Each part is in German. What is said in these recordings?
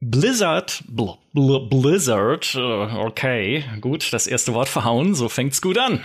Blizzard, bl bl Blizzard, äh, okay, gut, das erste Wort verhauen, so fängt's gut an.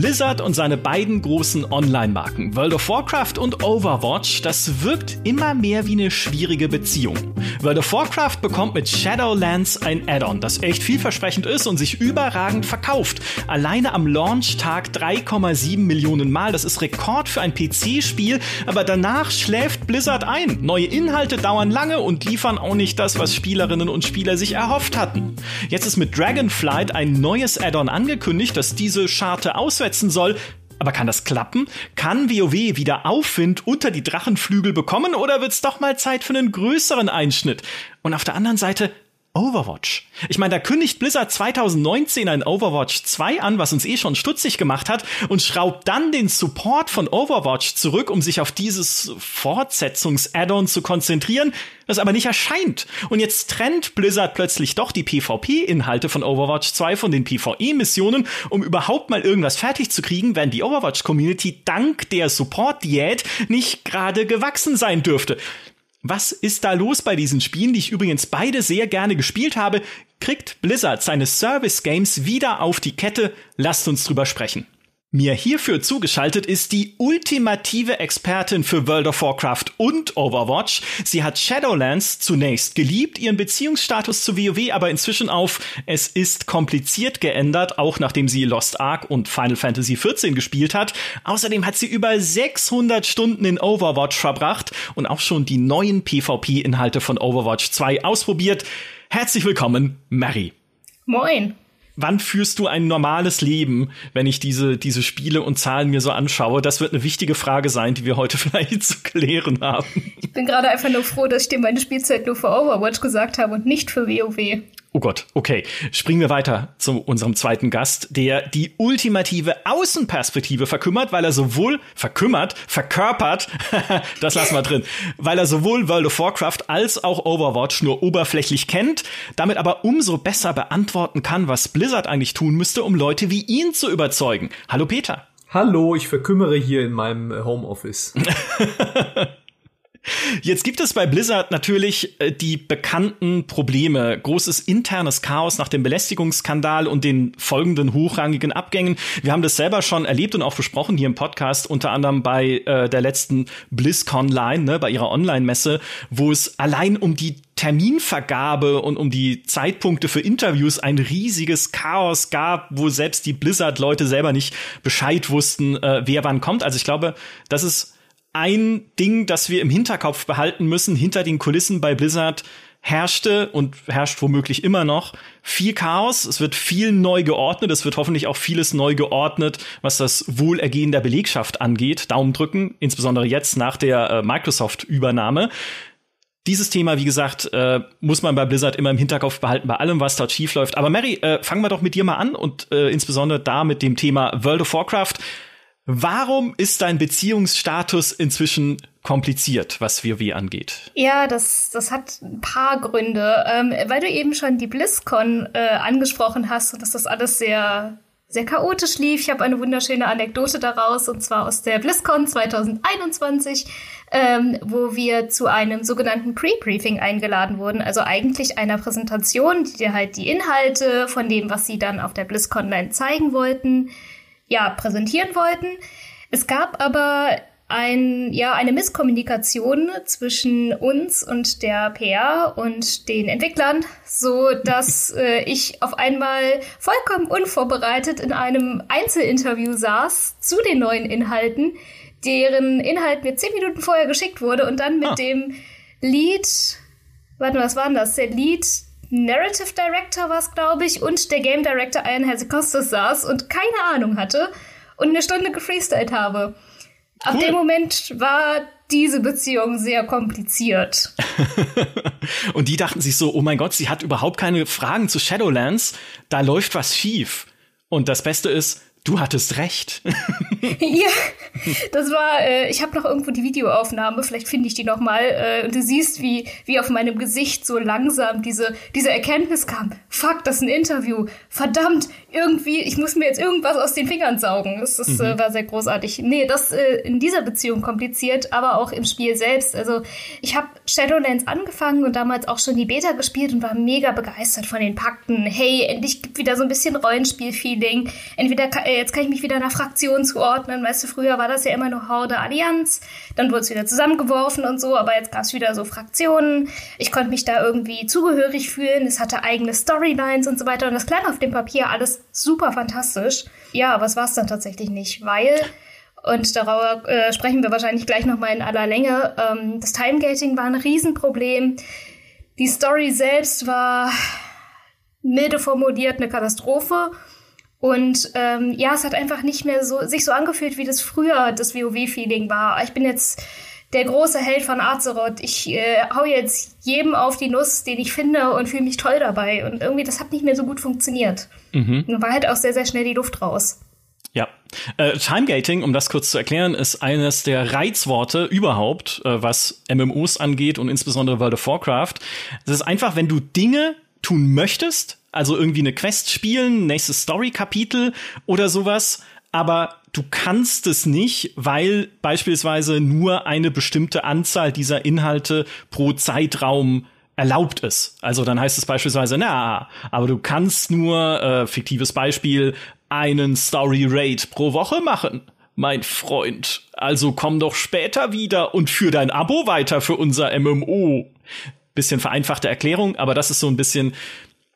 Blizzard und seine beiden großen Online-Marken World of Warcraft und Overwatch, das wirkt immer mehr wie eine schwierige Beziehung. World of Warcraft bekommt mit Shadowlands ein Add-on, das echt vielversprechend ist und sich überragend verkauft. Alleine am Launch-Tag 3,7 Millionen Mal, das ist Rekord für ein PC-Spiel, aber danach schläft Blizzard ein. Neue Inhalte dauern lange und liefern auch nicht das, was Spielerinnen und Spieler sich erhofft hatten. Jetzt ist mit Dragonflight ein neues Add-on angekündigt, das diese Scharte auswärts umsetzen soll. Aber kann das klappen? Kann WoW wieder Aufwind unter die Drachenflügel bekommen oder wird's doch mal Zeit für einen größeren Einschnitt? Und auf der anderen Seite, Overwatch. Ich meine, da kündigt Blizzard 2019 ein Overwatch 2 an, was uns eh schon stutzig gemacht hat, und schraubt dann den Support von Overwatch zurück, um sich auf dieses Fortsetzungs-Add-on zu konzentrieren, das aber nicht erscheint. Und jetzt trennt Blizzard plötzlich doch die PvP-Inhalte von Overwatch 2 von den PvE-Missionen, um überhaupt mal irgendwas fertig zu kriegen, wenn die Overwatch-Community dank der Support-Diät nicht gerade gewachsen sein dürfte. Was ist da los bei diesen Spielen, die ich übrigens beide sehr gerne gespielt habe? Kriegt Blizzard seine Service Games wieder auf die Kette? Lasst uns drüber sprechen. Mir hierfür zugeschaltet ist die ultimative Expertin für World of Warcraft und Overwatch. Sie hat Shadowlands zunächst geliebt, ihren Beziehungsstatus zu WoW aber inzwischen auf es ist kompliziert geändert, auch nachdem sie Lost Ark und Final Fantasy XIV gespielt hat. Außerdem hat sie über 600 Stunden in Overwatch verbracht und auch schon die neuen PvP-Inhalte von Overwatch 2 ausprobiert. Herzlich willkommen, Mary. Moin wann führst du ein normales Leben, wenn ich diese, diese Spiele und Zahlen mir so anschaue? Das wird eine wichtige Frage sein, die wir heute vielleicht zu klären haben. Ich bin gerade einfach nur froh, dass ich dir meine Spielzeit nur für Overwatch gesagt habe und nicht für WoW. Oh Gott, okay. Springen wir weiter zu unserem zweiten Gast, der die ultimative Außenperspektive verkümmert, weil er sowohl verkümmert, verkörpert, das lassen wir drin, weil er sowohl World of Warcraft als auch Overwatch nur oberflächlich kennt, damit aber umso besser beantworten kann, was Blizzard eigentlich tun müsste, um Leute wie ihn zu überzeugen. Hallo Peter. Hallo, ich verkümmere hier in meinem Homeoffice. Jetzt gibt es bei Blizzard natürlich äh, die bekannten Probleme. Großes internes Chaos nach dem Belästigungsskandal und den folgenden hochrangigen Abgängen. Wir haben das selber schon erlebt und auch besprochen hier im Podcast, unter anderem bei äh, der letzten BlizzCon Line, ne, bei ihrer Online-Messe, wo es allein um die Terminvergabe und um die Zeitpunkte für Interviews ein riesiges Chaos gab, wo selbst die Blizzard-Leute selber nicht Bescheid wussten, äh, wer wann kommt. Also ich glaube, das ist ein Ding, das wir im Hinterkopf behalten müssen, hinter den Kulissen bei Blizzard herrschte und herrscht womöglich immer noch viel Chaos. Es wird viel neu geordnet. Es wird hoffentlich auch vieles neu geordnet, was das Wohlergehen der Belegschaft angeht. Daumen drücken, insbesondere jetzt nach der äh, Microsoft-Übernahme. Dieses Thema, wie gesagt, äh, muss man bei Blizzard immer im Hinterkopf behalten, bei allem, was dort schief läuft. Aber Mary, äh, fangen wir doch mit dir mal an und äh, insbesondere da mit dem Thema World of Warcraft. Warum ist dein Beziehungsstatus inzwischen kompliziert, was WoW angeht? Ja, das, das hat ein paar Gründe. Ähm, weil du eben schon die BlizzCon äh, angesprochen hast und dass das alles sehr, sehr chaotisch lief. Ich habe eine wunderschöne Anekdote daraus und zwar aus der BlizzCon 2021, ähm, wo wir zu einem sogenannten Pre-Briefing eingeladen wurden. Also eigentlich einer Präsentation, die dir halt die Inhalte von dem, was sie dann auf der BlizzCon zeigen wollten, ja, präsentieren wollten. Es gab aber ein, ja, eine Misskommunikation zwischen uns und der PR und den Entwicklern, so dass äh, ich auf einmal vollkommen unvorbereitet in einem Einzelinterview saß zu den neuen Inhalten, deren Inhalt mir zehn Minuten vorher geschickt wurde und dann mit ah. dem Lead, warte, was war denn das? Der Lead Narrative Director war es, glaube ich, und der Game Director Ian Herzikostas saß und keine Ahnung hatte und eine Stunde gefreestylt habe. Ab cool. dem Moment war diese Beziehung sehr kompliziert. und die dachten sich so, oh mein Gott, sie hat überhaupt keine Fragen zu Shadowlands, da läuft was schief. Und das Beste ist, Du hattest recht. ja, das war, äh, ich habe noch irgendwo die Videoaufnahme, vielleicht finde ich die noch mal. Äh, und du siehst, wie, wie auf meinem Gesicht so langsam diese, diese Erkenntnis kam. Fuck, das ist ein Interview. Verdammt, irgendwie, ich muss mir jetzt irgendwas aus den Fingern saugen. Das, das äh, mhm. äh, war sehr großartig. Nee, das äh, in dieser Beziehung kompliziert, aber auch im Spiel selbst. Also ich habe Shadowlands angefangen und damals auch schon die Beta gespielt und war mega begeistert von den Pakten. Hey, endlich gibt wieder so ein bisschen Rollenspiel-Feeling. Entweder äh, jetzt kann ich mich wieder einer Fraktion zuordnen. Weißt du, früher war das ja immer nur Horde Allianz, dann wurde es wieder zusammengeworfen und so, aber jetzt gab es wieder so Fraktionen. Ich konnte mich da irgendwie zugehörig fühlen. Es hatte eigene Storylines und so weiter. Und das klang auf dem Papier alles super fantastisch. Ja, aber es war es dann tatsächlich nicht, weil und darüber äh, sprechen wir wahrscheinlich gleich nochmal in aller Länge. Ähm, das Timegating war ein Riesenproblem. Die Story selbst war milde formuliert eine Katastrophe. Und ähm, ja, es hat einfach nicht mehr so sich so angefühlt, wie das früher das WoW-Feeling war. Ich bin jetzt der große Held von Azeroth. Ich äh, hau jetzt jedem auf die Nuss, den ich finde und fühle mich toll dabei. Und irgendwie, das hat nicht mehr so gut funktioniert. Mhm. Und war halt auch sehr, sehr schnell die Luft raus. Ja. Äh, Timegating, um das kurz zu erklären, ist eines der Reizworte überhaupt, äh, was MMOs angeht und insbesondere World of Warcraft. Es ist einfach, wenn du Dinge tun möchtest, also irgendwie eine Quest spielen, nächstes Story-Kapitel oder sowas, aber du kannst es nicht, weil beispielsweise nur eine bestimmte Anzahl dieser Inhalte pro Zeitraum erlaubt ist. Also dann heißt es beispielsweise, na, aber du kannst nur, äh, fiktives Beispiel, einen Story Raid pro Woche machen. Mein Freund, also komm doch später wieder und führ dein Abo weiter für unser MMO. Bisschen vereinfachte Erklärung, aber das ist so ein bisschen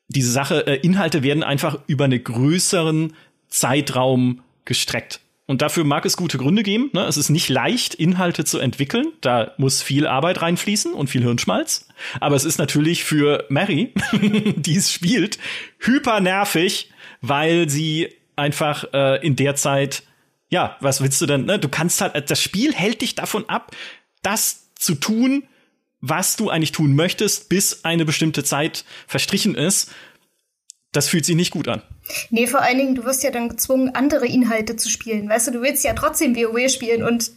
diese Sache, äh, Inhalte werden einfach über einen größeren Zeitraum gestreckt. Und dafür mag es gute Gründe geben. Ne? Es ist nicht leicht, Inhalte zu entwickeln. Da muss viel Arbeit reinfließen und viel Hirnschmalz. Aber es ist natürlich für Mary, die es spielt, hyper nervig, weil sie einfach äh, in der Zeit, ja, was willst du denn? Ne? Du kannst halt, das Spiel hält dich davon ab, das zu tun, was du eigentlich tun möchtest, bis eine bestimmte Zeit verstrichen ist. Das fühlt sich nicht gut an. Nee, vor allen Dingen, du wirst ja dann gezwungen, andere Inhalte zu spielen. Weißt du, du willst ja trotzdem WoW spielen und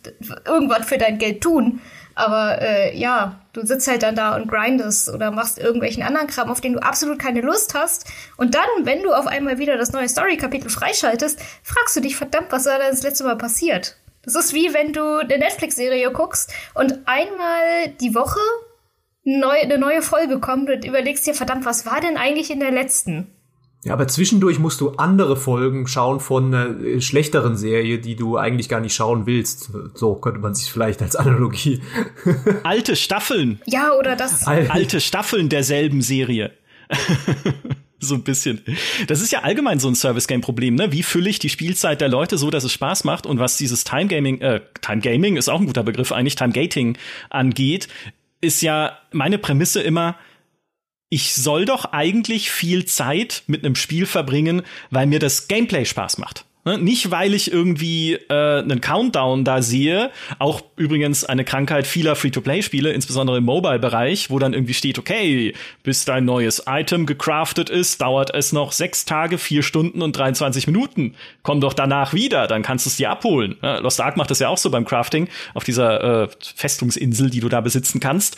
irgendwas für dein Geld tun. Aber äh, ja, du sitzt halt dann da und grindest oder machst irgendwelchen anderen Kram, auf den du absolut keine Lust hast. Und dann, wenn du auf einmal wieder das neue Story-Kapitel freischaltest, fragst du dich, verdammt, was war da das letzte Mal passiert? Das ist wie wenn du eine Netflix-Serie guckst und einmal die Woche neu, eine neue Folge kommt und überlegst dir, verdammt, was war denn eigentlich in der letzten? Ja, aber zwischendurch musst du andere Folgen schauen von einer äh, schlechteren Serie, die du eigentlich gar nicht schauen willst. So könnte man sich vielleicht als Analogie. Alte Staffeln. Ja, oder das. Alte Staffeln derselben Serie. so ein bisschen. Das ist ja allgemein so ein Service-Game-Problem, ne? Wie fülle ich die Spielzeit der Leute so, dass es Spaß macht? Und was dieses Time-Gaming, äh, Time-Gaming ist auch ein guter Begriff eigentlich, Time-Gating angeht, ist ja meine Prämisse immer, ich soll doch eigentlich viel Zeit mit einem Spiel verbringen, weil mir das Gameplay Spaß macht. Ne? Nicht, weil ich irgendwie äh, einen Countdown da sehe, auch übrigens eine Krankheit vieler Free-to-Play-Spiele, insbesondere im Mobile-Bereich, wo dann irgendwie steht, okay, bis dein neues Item gecraftet ist, dauert es noch sechs Tage, vier Stunden und 23 Minuten. Komm doch danach wieder, dann kannst du es dir abholen. Ja, Lost Ark macht das ja auch so beim Crafting auf dieser äh, Festungsinsel, die du da besitzen kannst.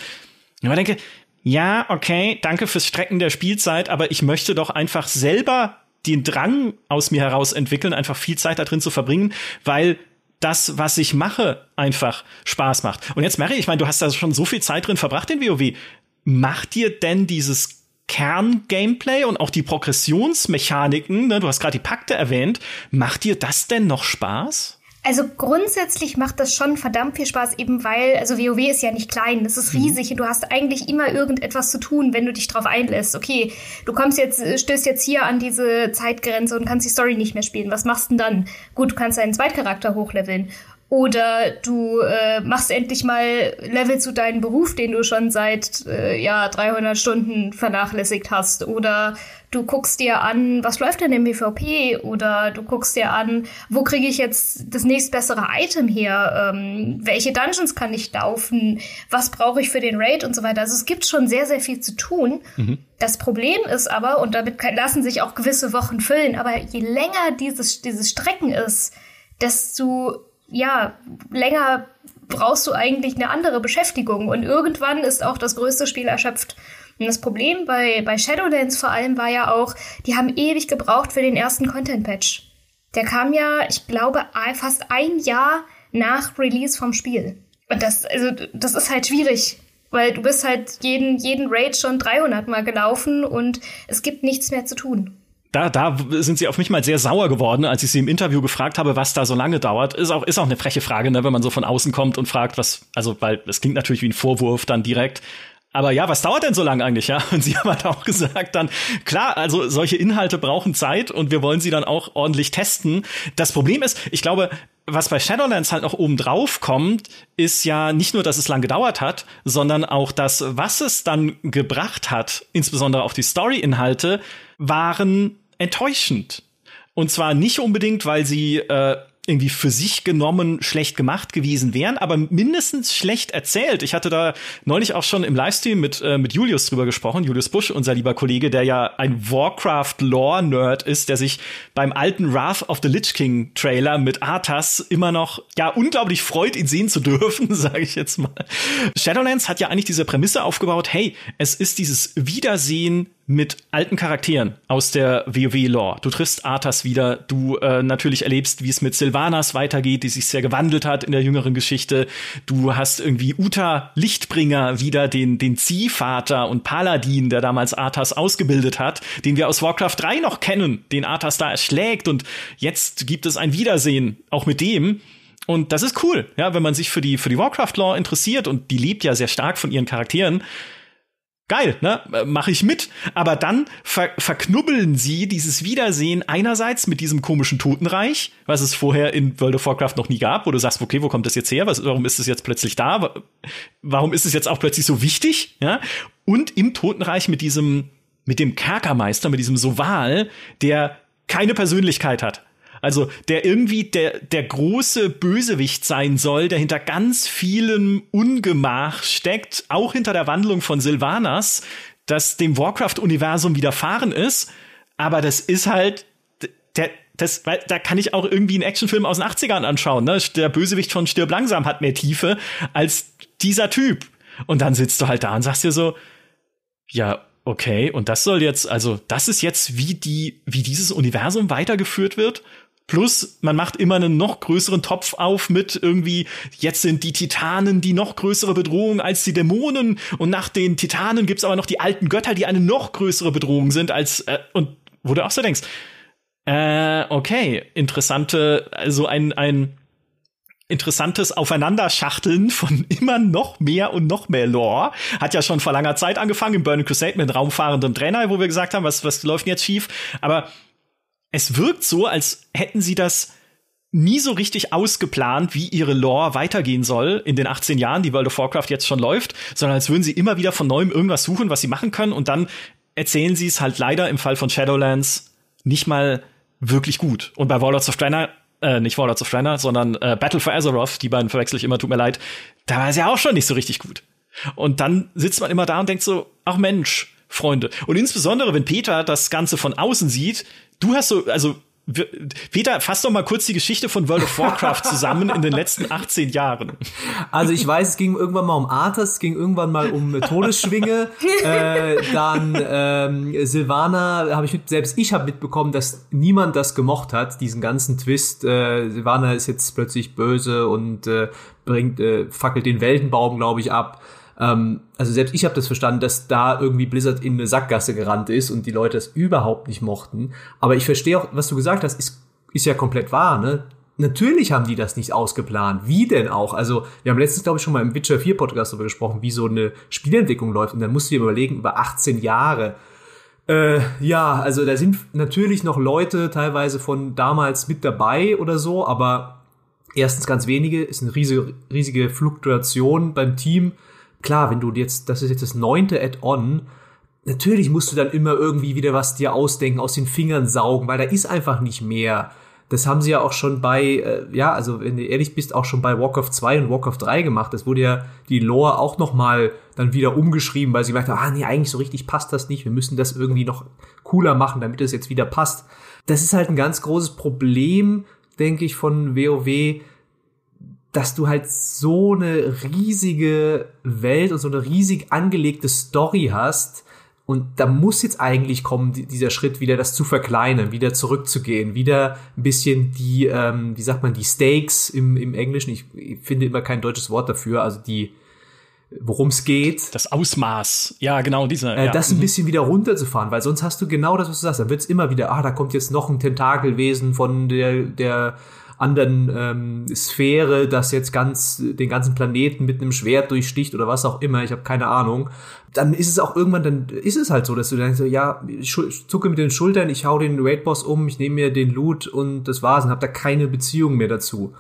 Ich denke, ja, okay, danke fürs Strecken der Spielzeit, aber ich möchte doch einfach selber den Drang aus mir heraus entwickeln, einfach viel Zeit da drin zu verbringen, weil das, was ich mache, einfach Spaß macht. Und jetzt, Mary, ich meine, du hast da schon so viel Zeit drin verbracht in WoW. Macht dir denn dieses Kern-Gameplay und auch die Progressionsmechaniken, ne, du hast gerade die Pakte erwähnt, macht dir das denn noch Spaß? Also grundsätzlich macht das schon verdammt viel Spaß, eben weil, also WoW ist ja nicht klein, das ist mhm. riesig mhm. und du hast eigentlich immer irgendetwas zu tun, wenn du dich drauf einlässt. Okay, du kommst jetzt, stößt jetzt hier an diese Zeitgrenze und kannst die Story nicht mehr spielen. Was machst du denn dann? Gut, du kannst deinen Zweitcharakter hochleveln. Oder du äh, machst endlich mal Level zu deinem Beruf, den du schon seit äh, ja 300 Stunden vernachlässigt hast. Oder du guckst dir an, was läuft denn im PvP? Oder du guckst dir an, wo kriege ich jetzt das nächstbessere Item her? Ähm, welche Dungeons kann ich laufen? Was brauche ich für den Raid und so weiter? Also es gibt schon sehr, sehr viel zu tun. Mhm. Das Problem ist aber, und damit lassen sich auch gewisse Wochen füllen, aber je länger dieses, dieses Strecken ist, desto ja, länger brauchst du eigentlich eine andere Beschäftigung und irgendwann ist auch das größte Spiel erschöpft. Und das Problem bei, bei Shadowlands vor allem war ja auch, die haben ewig gebraucht für den ersten Content-Patch. Der kam ja, ich glaube, fast ein Jahr nach Release vom Spiel. Und das, also, das ist halt schwierig, weil du bist halt jeden, jeden Raid schon 300 Mal gelaufen und es gibt nichts mehr zu tun da, da sind sie auf mich mal sehr sauer geworden, als ich sie im Interview gefragt habe, was da so lange dauert. Ist auch, ist auch eine freche Frage, ne, wenn man so von außen kommt und fragt, was, also, weil es klingt natürlich wie ein Vorwurf dann direkt. Aber ja, was dauert denn so lange eigentlich, ja? Und sie haben halt auch gesagt dann, klar, also solche Inhalte brauchen Zeit und wir wollen sie dann auch ordentlich testen. Das Problem ist, ich glaube, was bei Shadowlands halt noch oben drauf kommt, ist ja nicht nur, dass es lang gedauert hat, sondern auch das, was es dann gebracht hat, insbesondere auch die Story-Inhalte, waren enttäuschend. Und zwar nicht unbedingt, weil sie äh, irgendwie für sich genommen schlecht gemacht gewesen wären, aber mindestens schlecht erzählt. Ich hatte da neulich auch schon im Livestream mit, äh, mit Julius drüber gesprochen, Julius Busch, unser lieber Kollege, der ja ein Warcraft-Lore-Nerd ist, der sich beim alten Wrath of the Lich King Trailer mit Arthas immer noch, ja, unglaublich freut, ihn sehen zu dürfen, sage ich jetzt mal. Shadowlands hat ja eigentlich diese Prämisse aufgebaut, hey, es ist dieses Wiedersehen mit alten Charakteren aus der WoW-Lore. Du triffst Arthas wieder, du äh, natürlich erlebst, wie es mit Sylvanas weitergeht, die sich sehr gewandelt hat in der jüngeren Geschichte. Du hast irgendwie Uta Lichtbringer wieder, den, den Ziehvater und Paladin, der damals Arthas ausgebildet hat, den wir aus Warcraft 3 noch kennen, den Arthas da erschlägt und jetzt gibt es ein Wiedersehen, auch mit dem. Und das ist cool, ja, wenn man sich für die, für die Warcraft-Lore interessiert und die lebt ja sehr stark von ihren Charakteren geil, ne? Mache ich mit. Aber dann ver verknubbeln sie dieses Wiedersehen einerseits mit diesem komischen Totenreich, was es vorher in World of Warcraft noch nie gab, wo du sagst, okay, wo kommt das jetzt her? Was, warum ist es jetzt plötzlich da? Warum ist es jetzt auch plötzlich so wichtig? Ja? Und im Totenreich mit diesem, mit dem Kerkermeister, mit diesem Soval, der keine Persönlichkeit hat. Also der irgendwie der, der große Bösewicht sein soll, der hinter ganz vielem Ungemach steckt, auch hinter der Wandlung von Sylvanas, das dem Warcraft-Universum widerfahren ist. Aber das ist halt der, das, weil da kann ich auch irgendwie einen Actionfilm aus den 80ern anschauen. Ne? Der Bösewicht von Stirb langsam hat mehr Tiefe als dieser Typ. Und dann sitzt du halt da und sagst dir so, ja, okay, und das soll jetzt, also das ist jetzt, wie die, wie dieses Universum weitergeführt wird. Plus, man macht immer einen noch größeren Topf auf mit irgendwie, jetzt sind die Titanen die noch größere Bedrohung als die Dämonen und nach den Titanen gibt's aber noch die alten Götter, die eine noch größere Bedrohung sind als, äh, und wo du auch so denkst, äh, okay, interessante, also ein, ein interessantes Aufeinanderschachteln von immer noch mehr und noch mehr Lore. Hat ja schon vor langer Zeit angefangen im Burning Crusade mit raumfahrendem Trainer, wo wir gesagt haben, was, was läuft denn jetzt schief? Aber es wirkt so, als hätten sie das nie so richtig ausgeplant, wie ihre Lore weitergehen soll in den 18 Jahren, die World of Warcraft jetzt schon läuft, sondern als würden sie immer wieder von neuem irgendwas suchen, was sie machen können und dann erzählen sie es halt leider im Fall von Shadowlands nicht mal wirklich gut. Und bei Warlords of Draenor, äh, nicht Warlords of Draenor, sondern äh, Battle for Azeroth, die beiden verwechsel ich immer, tut mir leid, da war es ja auch schon nicht so richtig gut. Und dann sitzt man immer da und denkt so, ach Mensch, Freunde. Und insbesondere, wenn Peter das Ganze von außen sieht, du hast so, also Peter, fass doch mal kurz die Geschichte von World of Warcraft zusammen in den letzten 18 Jahren. Also ich weiß, es ging irgendwann mal um Arthas, es ging irgendwann mal um Todesschwinge, äh, dann ähm, Silvana, habe ich mit, selbst ich habe mitbekommen, dass niemand das gemocht hat, diesen ganzen Twist. Äh, Silvana ist jetzt plötzlich böse und äh, bringt, äh, fackelt den Weltenbaum, glaube ich, ab. Ähm, also selbst ich habe das verstanden, dass da irgendwie Blizzard in eine Sackgasse gerannt ist und die Leute das überhaupt nicht mochten. Aber ich verstehe auch, was du gesagt hast, ist, ist ja komplett wahr, ne? Natürlich haben die das nicht ausgeplant. Wie denn auch? Also, wir haben letztens, glaube ich, schon mal im Witcher 4 Podcast darüber gesprochen, wie so eine Spielentwicklung läuft. Und dann musst du dir überlegen, über 18 Jahre. Äh, ja, also da sind natürlich noch Leute teilweise von damals mit dabei oder so, aber erstens ganz wenige, ist eine riesige, riesige Fluktuation beim Team. Klar, wenn du jetzt, das ist jetzt das neunte Add-on, natürlich musst du dann immer irgendwie wieder was dir ausdenken, aus den Fingern saugen, weil da ist einfach nicht mehr. Das haben sie ja auch schon bei, äh, ja, also wenn du ehrlich bist, auch schon bei Walk of 2 und Walk of 3 gemacht. Das wurde ja die Lore auch noch mal dann wieder umgeschrieben, weil sie gemerkt haben, ah nee, eigentlich so richtig passt das nicht. Wir müssen das irgendwie noch cooler machen, damit es jetzt wieder passt. Das ist halt ein ganz großes Problem, denke ich, von WoW, dass du halt so eine riesige Welt und so eine riesig angelegte Story hast, und da muss jetzt eigentlich kommen, dieser Schritt wieder, das zu verkleinern, wieder zurückzugehen, wieder ein bisschen die, ähm, wie sagt man, die Stakes im, im Englischen, ich, ich finde immer kein deutsches Wort dafür, also die, worum es geht. Das Ausmaß, ja, genau, dieser. Äh, ja. Das ein mhm. bisschen wieder runterzufahren, weil sonst hast du genau das, was du sagst. Dann wird's immer wieder, ah, da kommt jetzt noch ein Tentakelwesen von der, der anderen ähm, Sphäre, das jetzt ganz den ganzen Planeten mit einem Schwert durchsticht oder was auch immer, ich habe keine Ahnung, dann ist es auch irgendwann, dann ist es halt so, dass du denkst, ja, ich zucke mit den Schultern, ich hau den Raid-Boss um, ich nehme mir den Loot und das war's und habe da keine Beziehung mehr dazu.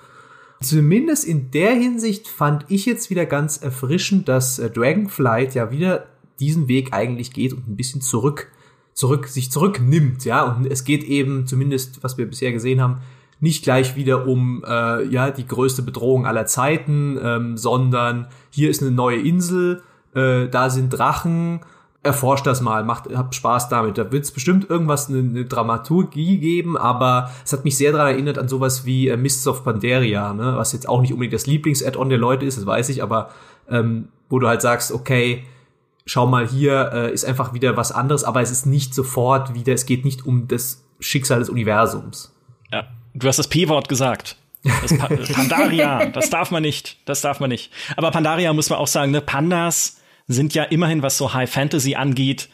Zumindest in der Hinsicht fand ich jetzt wieder ganz erfrischend, dass äh, Dragonflight ja wieder diesen Weg eigentlich geht und ein bisschen zurück, zurück, sich zurücknimmt, ja, und es geht eben, zumindest was wir bisher gesehen haben, nicht gleich wieder um äh, ja die größte Bedrohung aller Zeiten, ähm, sondern hier ist eine neue Insel, äh, da sind Drachen, erforscht das mal, macht habt Spaß damit. Da wird es bestimmt irgendwas eine, eine Dramaturgie geben, aber es hat mich sehr daran erinnert an sowas wie äh, Mists of Pandaria, ne? was jetzt auch nicht unbedingt das Lieblings-Add-on der Leute ist, das weiß ich, aber ähm, wo du halt sagst, okay, schau mal hier, äh, ist einfach wieder was anderes, aber es ist nicht sofort wieder, es geht nicht um das Schicksal des Universums. Ja. Du hast das P-Wort gesagt. Das pa Pandaria, das darf man nicht, das darf man nicht. Aber Pandaria muss man auch sagen, ne, Pandas sind ja immerhin, was so High Fantasy angeht,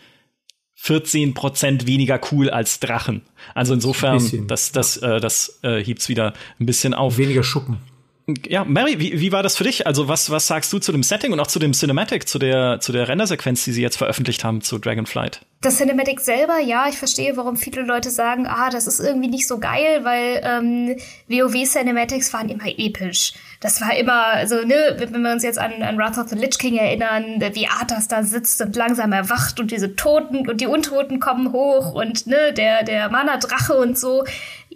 14% weniger cool als Drachen. Also insofern, das, das, äh, das äh, hebt's wieder ein bisschen auf. Weniger Schuppen. Ja, Mary, wie, wie war das für dich? Also was, was sagst du zu dem Setting und auch zu dem Cinematic, zu der, zu der Rendersequenz, die sie jetzt veröffentlicht haben zu Dragonflight? Das Cinematic selber, ja, ich verstehe, warum viele Leute sagen, ah, das ist irgendwie nicht so geil, weil ähm, WoW-Cinematics waren immer episch. Das war immer, also, ne, wenn wir uns jetzt an, an Wrath of the Lich King erinnern, wie Arthas da sitzt und langsam erwacht und diese Toten und die Untoten kommen hoch und ne, der, der Mana-Drache und so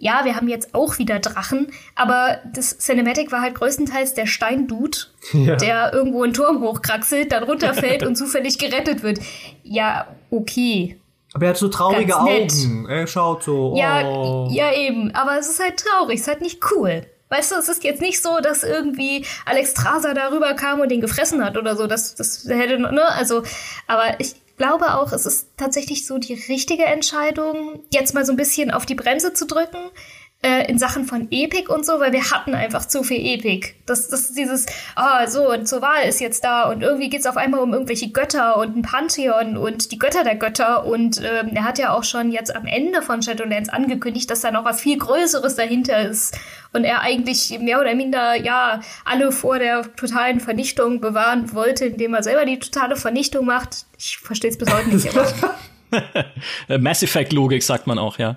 ja, wir haben jetzt auch wieder Drachen, aber das Cinematic war halt größtenteils der Steindude, ja. der irgendwo einen Turm hochkraxelt, dann runterfällt und zufällig gerettet wird. Ja, okay. Aber er hat so traurige Augen. Er schaut so. Ja, oh. ja, eben. Aber es ist halt traurig, es ist halt nicht cool. Weißt du, es ist jetzt nicht so, dass irgendwie Alex Traser darüber kam und den gefressen hat oder so. Das, das hätte, ne? Also, aber ich, glaube auch, es ist tatsächlich so die richtige Entscheidung, jetzt mal so ein bisschen auf die Bremse zu drücken äh, in Sachen von Epic und so, weil wir hatten einfach zu viel Epic. Das, das ist dieses, ah, so, und zur Wahl ist jetzt da und irgendwie geht's auf einmal um irgendwelche Götter und ein Pantheon und die Götter der Götter und ähm, er hat ja auch schon jetzt am Ende von Shadowlands angekündigt, dass da noch was viel Größeres dahinter ist und er eigentlich mehr oder minder ja alle vor der totalen Vernichtung bewahren wollte, indem er selber die totale Vernichtung macht. Ich verstehe es bis heute nicht. Mass Effect Logik sagt man auch, ja.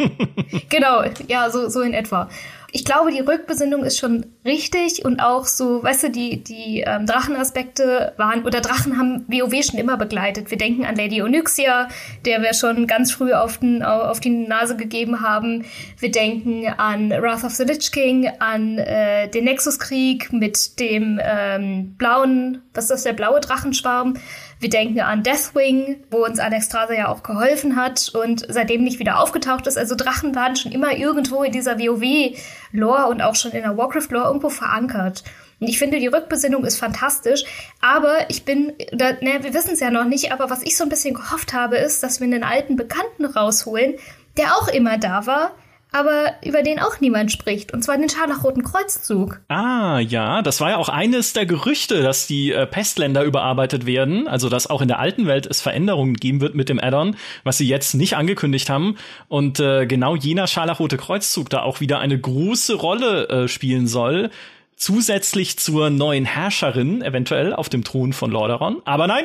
genau, ja, so, so in etwa ich glaube, die Rückbesinnung ist schon richtig und auch so, weißt du, die, die ähm, Drachenaspekte waren, oder Drachen haben WoW schon immer begleitet. Wir denken an Lady Onyxia, der wir schon ganz früh auf, den, auf die Nase gegeben haben. Wir denken an Wrath of the Lich King, an äh, den Nexuskrieg mit dem ähm, blauen, was ist das, der blaue Drachenschwarm. Wir denken an Deathwing, wo uns Alex Strasser ja auch geholfen hat und seitdem nicht wieder aufgetaucht ist. Also Drachen waren schon immer irgendwo in dieser WoW-Lore und auch schon in der Warcraft-Lore irgendwo verankert. Und ich finde, die Rückbesinnung ist fantastisch. Aber ich bin, da, ne, wir wissen es ja noch nicht, aber was ich so ein bisschen gehofft habe, ist, dass wir einen alten Bekannten rausholen, der auch immer da war, aber über den auch niemand spricht, und zwar den Scharlachroten Kreuzzug. Ah, ja, das war ja auch eines der Gerüchte, dass die äh, Pestländer überarbeitet werden, also dass auch in der alten Welt es Veränderungen geben wird mit dem Addon, was sie jetzt nicht angekündigt haben. Und äh, genau jener Scharlachrote Kreuzzug da auch wieder eine große Rolle äh, spielen soll, zusätzlich zur neuen Herrscherin eventuell auf dem Thron von Lordaeron. Aber nein,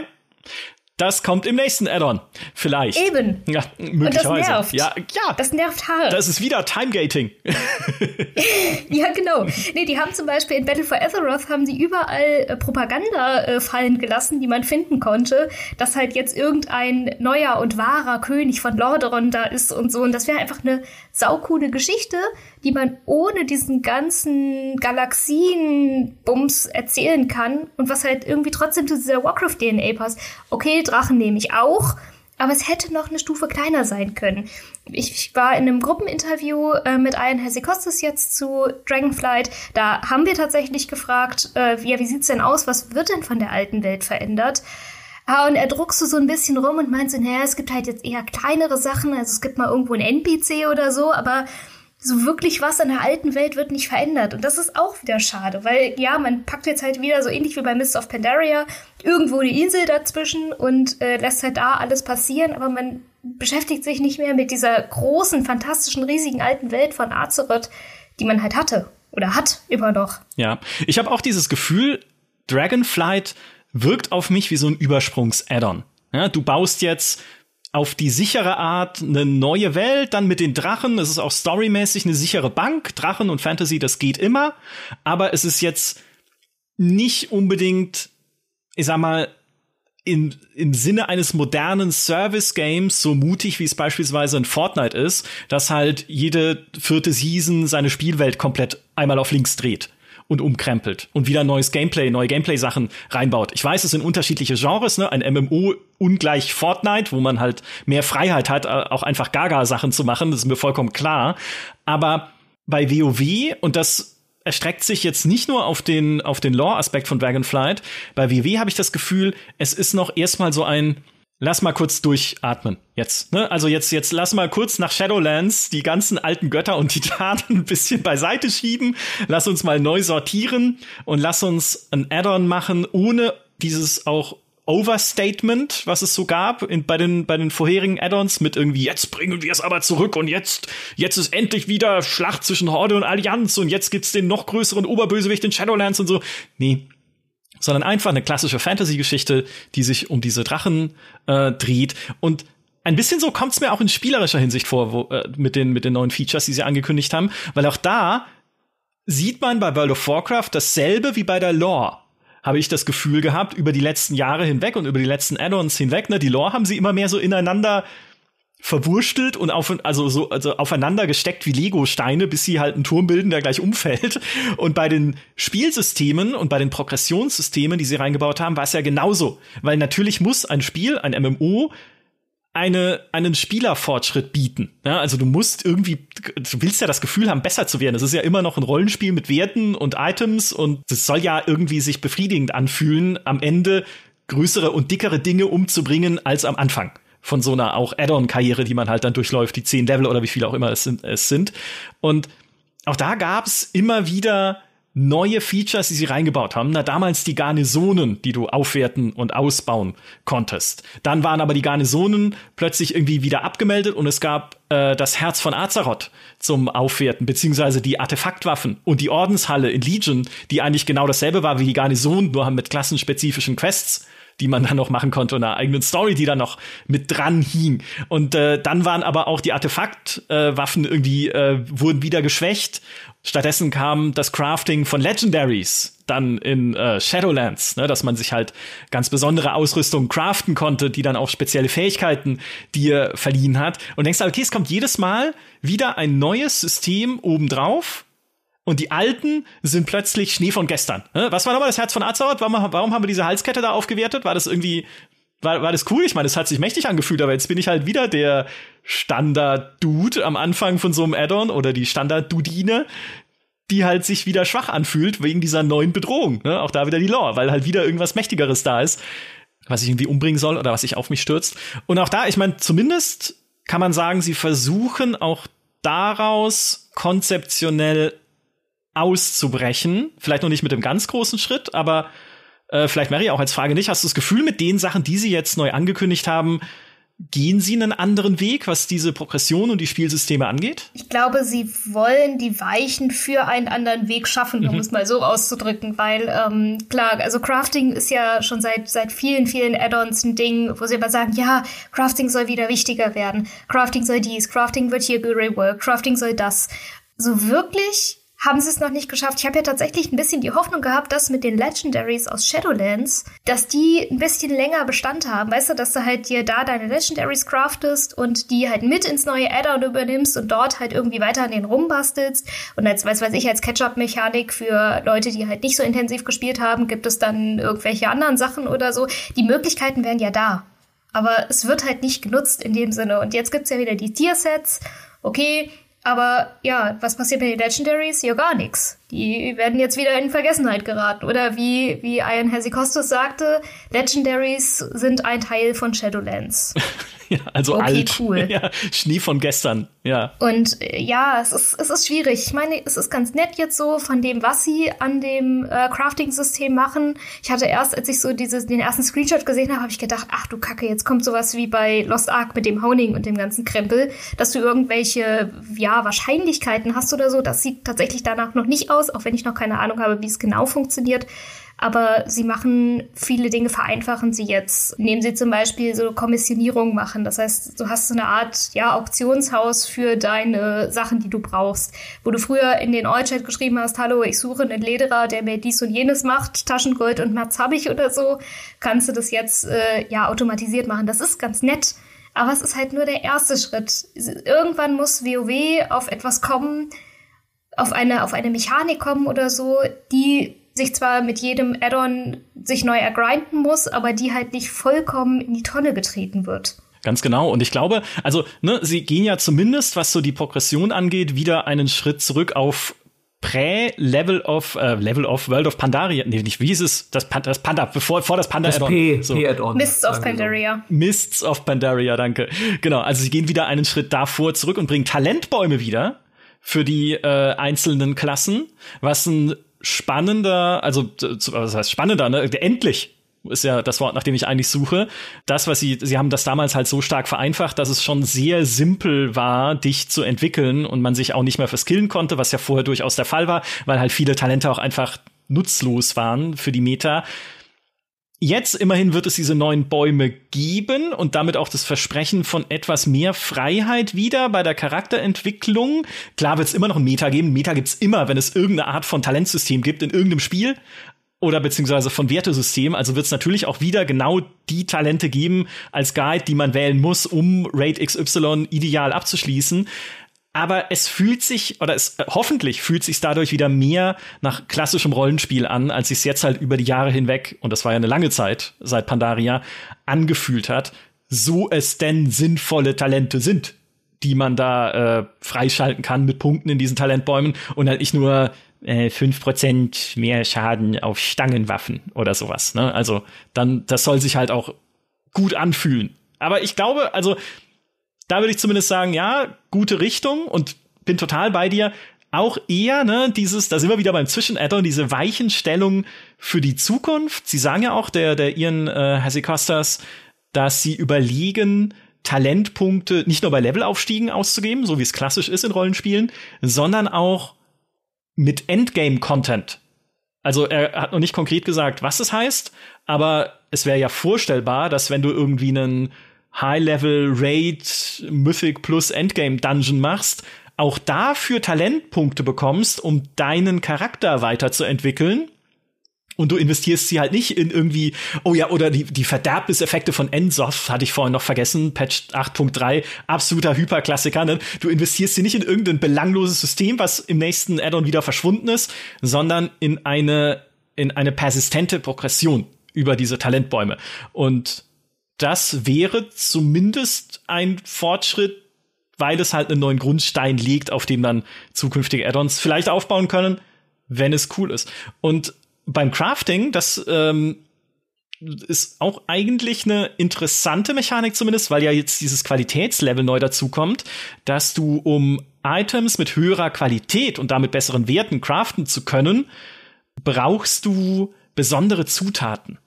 Das kommt im nächsten Add-on. Vielleicht. Eben. Ja, möglicherweise. Und das nervt. Ja, ja. Das nervt hart. Das ist wieder Timegating. ja, genau. Nee, die haben zum Beispiel in Battle for Azeroth haben die überall äh, Propaganda äh, fallen gelassen, die man finden konnte, dass halt jetzt irgendein neuer und wahrer König von Lordaeron da ist und so. Und das wäre einfach eine saukoole Geschichte, die man ohne diesen ganzen Galaxien-Bums erzählen kann und was halt irgendwie trotzdem zu dieser Warcraft-DNA passt. Okay, Drachen nehme ich auch. Aber es hätte noch eine Stufe kleiner sein können. Ich, ich war in einem Gruppeninterview äh, mit Ian Hesikostas jetzt zu Dragonflight. Da haben wir tatsächlich gefragt, äh, ja, wie sieht's denn aus? Was wird denn von der alten Welt verändert? Ah, und er druckste so ein bisschen rum und meinte, naja, es gibt halt jetzt eher kleinere Sachen. Also es gibt mal irgendwo ein NPC oder so, aber so wirklich was in der alten Welt wird nicht verändert. Und das ist auch wieder schade, weil ja, man packt jetzt halt wieder so ähnlich wie bei Mists of Pandaria irgendwo eine Insel dazwischen und äh, lässt halt da alles passieren, aber man beschäftigt sich nicht mehr mit dieser großen, fantastischen, riesigen alten Welt von Azeroth, die man halt hatte oder hat immer noch. Ja, ich habe auch dieses Gefühl, Dragonflight wirkt auf mich wie so ein Übersprungs-Add-on. Ja, du baust jetzt auf die sichere Art eine neue Welt, dann mit den Drachen. Es ist auch storymäßig eine sichere Bank. Drachen und Fantasy, das geht immer. Aber es ist jetzt nicht unbedingt, ich sag mal, in, im Sinne eines modernen Service-Games so mutig, wie es beispielsweise in Fortnite ist, dass halt jede vierte Season seine Spielwelt komplett einmal auf links dreht und umkrempelt und wieder neues Gameplay, neue Gameplay-Sachen reinbaut. Ich weiß, es sind unterschiedliche Genres, ne? Ein MMO ungleich Fortnite, wo man halt mehr Freiheit hat, äh, auch einfach Gaga-Sachen zu machen, das ist mir vollkommen klar. Aber bei WoW, und das erstreckt sich jetzt nicht nur auf den, auf den Lore-Aspekt von Dragonflight, bei WoW habe ich das Gefühl, es ist noch erstmal so ein, lass mal kurz durchatmen jetzt. Ne? Also jetzt, jetzt lass mal kurz nach Shadowlands die ganzen alten Götter und Titanen ein bisschen beiseite schieben. Lass uns mal neu sortieren und lass uns ein Add-on machen, ohne dieses auch Overstatement, was es so gab in, bei den bei den vorherigen Add-ons mit irgendwie jetzt bringen wir es aber zurück und jetzt jetzt ist endlich wieder Schlacht zwischen Horde und Allianz und jetzt gibt's den noch größeren Oberbösewicht in Shadowlands und so. Nee, sondern einfach eine klassische Fantasy-Geschichte, die sich um diese Drachen äh, dreht. Und ein bisschen so kommt's mir auch in spielerischer Hinsicht vor, wo, äh, mit, den, mit den neuen Features, die sie angekündigt haben, weil auch da sieht man bei World of Warcraft dasselbe wie bei der Lore. Habe ich das Gefühl gehabt, über die letzten Jahre hinweg und über die letzten Add-ons hinweg. Ne, die Lore haben sie immer mehr so ineinander verwurstelt und auf, also so also aufeinander gesteckt wie Lego-Steine, bis sie halt einen Turm bilden, der gleich umfällt. Und bei den Spielsystemen und bei den Progressionssystemen, die sie reingebaut haben, war es ja genauso. Weil natürlich muss ein Spiel, ein MMO, eine, einen Spielerfortschritt bieten. Ja, also du musst irgendwie, du willst ja das Gefühl haben, besser zu werden. Es ist ja immer noch ein Rollenspiel mit Werten und Items und es soll ja irgendwie sich befriedigend anfühlen, am Ende größere und dickere Dinge umzubringen als am Anfang von so einer auch Add-on-Karriere, die man halt dann durchläuft, die zehn Level oder wie viele auch immer es sind. Es. Und auch da gab's immer wieder neue Features, die sie reingebaut haben. Na, damals die Garnisonen, die du aufwerten und ausbauen konntest. Dann waren aber die Garnisonen plötzlich irgendwie wieder abgemeldet und es gab äh, das Herz von Azeroth zum Aufwerten, beziehungsweise die Artefaktwaffen und die Ordenshalle in Legion, die eigentlich genau dasselbe war wie die Garnison, nur haben mit klassenspezifischen Quests die man dann noch machen konnte und einer eigenen Story, die dann noch mit dran hing. Und äh, dann waren aber auch die Artefaktwaffen äh, irgendwie äh, wurden wieder geschwächt. Stattdessen kam das Crafting von Legendaries dann in äh, Shadowlands, ne, dass man sich halt ganz besondere Ausrüstung craften konnte, die dann auch spezielle Fähigkeiten dir verliehen hat. Und denkst du, okay, es kommt jedes Mal wieder ein neues System obendrauf und die alten sind plötzlich Schnee von gestern. Was war nochmal das Herz von Azeroth? Warum, warum haben wir diese Halskette da aufgewertet? War das irgendwie, war, war das cool? Ich meine, es hat sich mächtig angefühlt, aber jetzt bin ich halt wieder der Standard-Dude am Anfang von so einem Add-on oder die Standard-Dudine, die halt sich wieder schwach anfühlt wegen dieser neuen Bedrohung. Ne? Auch da wieder die Lore, weil halt wieder irgendwas Mächtigeres da ist, was ich irgendwie umbringen soll oder was sich auf mich stürzt. Und auch da, ich meine, zumindest kann man sagen, sie versuchen auch daraus konzeptionell auszubrechen. Vielleicht noch nicht mit einem ganz großen Schritt, aber äh, vielleicht Mary auch als Frage nicht. Hast du das Gefühl, mit den Sachen, die sie jetzt neu angekündigt haben, Gehen Sie einen anderen Weg, was diese Progression und die Spielsysteme angeht? Ich glaube, Sie wollen die Weichen für einen anderen Weg schaffen, um mhm. es mal so auszudrücken, weil ähm, klar, also Crafting ist ja schon seit seit vielen vielen Add-ons ein Ding, wo Sie immer sagen, ja, Crafting soll wieder wichtiger werden, Crafting soll dies, Crafting wird hier gereworked, Crafting soll das. So wirklich haben sie es noch nicht geschafft. Ich habe ja tatsächlich ein bisschen die Hoffnung gehabt, dass mit den Legendaries aus Shadowlands, dass die ein bisschen länger Bestand haben. Weißt du, dass du halt dir da deine Legendaries craftest und die halt mit ins neue Add-on übernimmst und dort halt irgendwie weiter an den rumbastelst. Und als, weiß weiß ich, als Catch-up-Mechanik für Leute, die halt nicht so intensiv gespielt haben, gibt es dann irgendwelche anderen Sachen oder so. Die Möglichkeiten wären ja da. Aber es wird halt nicht genutzt in dem Sinne. Und jetzt gibt's ja wieder die Tier-Sets. Okay, aber ja, was passiert mit den Legendaries? Ja, gar nichts. Die werden jetzt wieder in Vergessenheit geraten. Oder wie, wie Ian Hesikostos sagte, Legendaries sind ein Teil von Shadowlands. ja, also okay, alt. cool. Ja, Schnee von gestern, ja. Und äh, ja, es ist, es ist schwierig. Ich meine, es ist ganz nett jetzt so von dem, was sie an dem äh, Crafting-System machen. Ich hatte erst, als ich so dieses, den ersten Screenshot gesehen habe, habe ich gedacht, ach du Kacke, jetzt kommt sowas wie bei Lost Ark mit dem Honing und dem ganzen Krempel, dass du irgendwelche, ja, Wahrscheinlichkeiten hast oder so. Das sieht tatsächlich danach noch nicht aus, auch wenn ich noch keine Ahnung habe, wie es genau funktioniert. Aber sie machen viele Dinge, vereinfachen sie jetzt, indem sie zum Beispiel so Kommissionierung machen. Das heißt, du hast so eine Art ja, Auktionshaus für deine Sachen, die du brauchst. Wo du früher in den All-Chat geschrieben hast, hallo, ich suche einen Lederer, der mir dies und jenes macht, Taschengold und Mats habe ich oder so, kannst du das jetzt äh, ja automatisiert machen. Das ist ganz nett. Aber es ist halt nur der erste Schritt. Irgendwann muss WoW auf etwas kommen, auf eine, auf eine Mechanik kommen oder so, die sich zwar mit jedem Add-on sich neu ergrinden muss, aber die halt nicht vollkommen in die Tonne getreten wird. Ganz genau. Und ich glaube, also, ne, sie gehen ja zumindest, was so die Progression angeht, wieder einen Schritt zurück auf Prä-Level of äh, Level of World of Pandaria. Nee, nicht wie hieß es? Das, Pan das Panda, bevor vor das Panda das Add-on. P, so. P Add-on. Mists of Pandaria. So. Mists of Pandaria, danke. Genau, also sie gehen wieder einen Schritt davor zurück und bringen Talentbäume wieder für die äh, einzelnen Klassen, was ein spannender, also was heißt spannender, ne? Endlich ist ja das Wort, nach dem ich eigentlich suche. Das, was sie, sie haben das damals halt so stark vereinfacht, dass es schon sehr simpel war, dich zu entwickeln und man sich auch nicht mehr verskillen konnte, was ja vorher durchaus der Fall war, weil halt viele Talente auch einfach nutzlos waren für die Meta. Jetzt immerhin wird es diese neuen Bäume geben und damit auch das Versprechen von etwas mehr Freiheit wieder bei der Charakterentwicklung. Klar wird es immer noch ein Meta geben. Meta gibt's immer, wenn es irgendeine Art von Talentsystem gibt in irgendeinem Spiel oder beziehungsweise von Wertesystem. Also wird es natürlich auch wieder genau die Talente geben als Guide, die man wählen muss, um Raid XY ideal abzuschließen aber es fühlt sich oder es äh, hoffentlich fühlt sich dadurch wieder mehr nach klassischem Rollenspiel an, als es jetzt halt über die Jahre hinweg und das war ja eine lange Zeit seit Pandaria angefühlt hat, so es denn sinnvolle Talente sind, die man da äh, freischalten kann mit Punkten in diesen Talentbäumen und halt nicht nur äh, 5% mehr Schaden auf Stangenwaffen oder sowas. Ne? Also dann, das soll sich halt auch gut anfühlen. Aber ich glaube, also da würde ich zumindest sagen, ja, gute Richtung und bin total bei dir. Auch eher, ne, dieses, da sind wir wieder beim Zwischen-Addon, diese Weichenstellung für die Zukunft. Sie sagen ja auch, der, der Ian äh, Hasikostas, dass sie überlegen, Talentpunkte nicht nur bei Levelaufstiegen auszugeben, so wie es klassisch ist in Rollenspielen, sondern auch mit Endgame-Content. Also er hat noch nicht konkret gesagt, was es heißt, aber es wäre ja vorstellbar, dass wenn du irgendwie einen High-Level Raid Mythic plus Endgame Dungeon machst, auch dafür Talentpunkte bekommst, um deinen Charakter weiterzuentwickeln. Und du investierst sie halt nicht in irgendwie, oh ja, oder die, die Verderbniseffekte von Ensoft, hatte ich vorhin noch vergessen, Patch 8.3, absoluter Hyperklassiker. Ne? Du investierst sie nicht in irgendein belangloses System, was im nächsten Addon wieder verschwunden ist, sondern in eine, in eine persistente Progression über diese Talentbäume. Und das wäre zumindest ein Fortschritt, weil es halt einen neuen Grundstein legt, auf dem dann zukünftige Add-ons vielleicht aufbauen können, wenn es cool ist. Und beim Crafting, das ähm, ist auch eigentlich eine interessante Mechanik zumindest, weil ja jetzt dieses Qualitätslevel neu dazukommt, dass du, um Items mit höherer Qualität und damit besseren Werten craften zu können, brauchst du besondere Zutaten.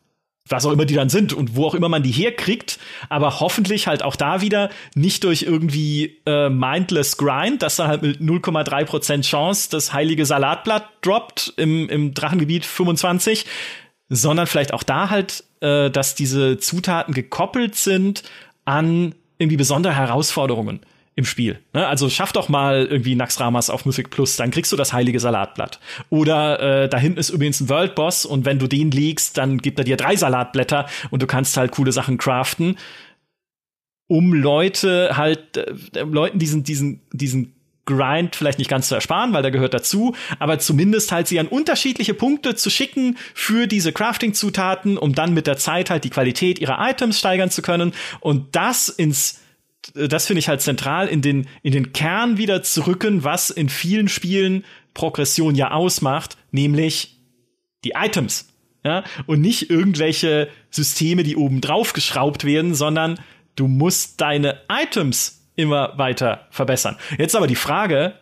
Was auch immer die dann sind und wo auch immer man die herkriegt, aber hoffentlich halt auch da wieder nicht durch irgendwie äh, mindless Grind, dass dann halt mit 0,3% Chance das heilige Salatblatt droppt im, im Drachengebiet 25, sondern vielleicht auch da halt, äh, dass diese Zutaten gekoppelt sind an irgendwie besondere Herausforderungen im Spiel. Ne? Also schaff doch mal irgendwie Naxramas auf Mythic Plus, dann kriegst du das heilige Salatblatt. Oder äh, da hinten ist übrigens ein World Boss und wenn du den legst, dann gibt er dir drei Salatblätter und du kannst halt coole Sachen craften, um Leute halt äh, Leuten diesen diesen diesen Grind vielleicht nicht ganz zu ersparen, weil der gehört dazu, aber zumindest halt sie an unterschiedliche Punkte zu schicken für diese Crafting-Zutaten, um dann mit der Zeit halt die Qualität ihrer Items steigern zu können und das ins das finde ich halt zentral in den, in den Kern wieder zurücken, was in vielen Spielen Progression ja ausmacht, nämlich die Items. Ja, und nicht irgendwelche Systeme, die oben drauf geschraubt werden, sondern du musst deine Items immer weiter verbessern. Jetzt aber die Frage,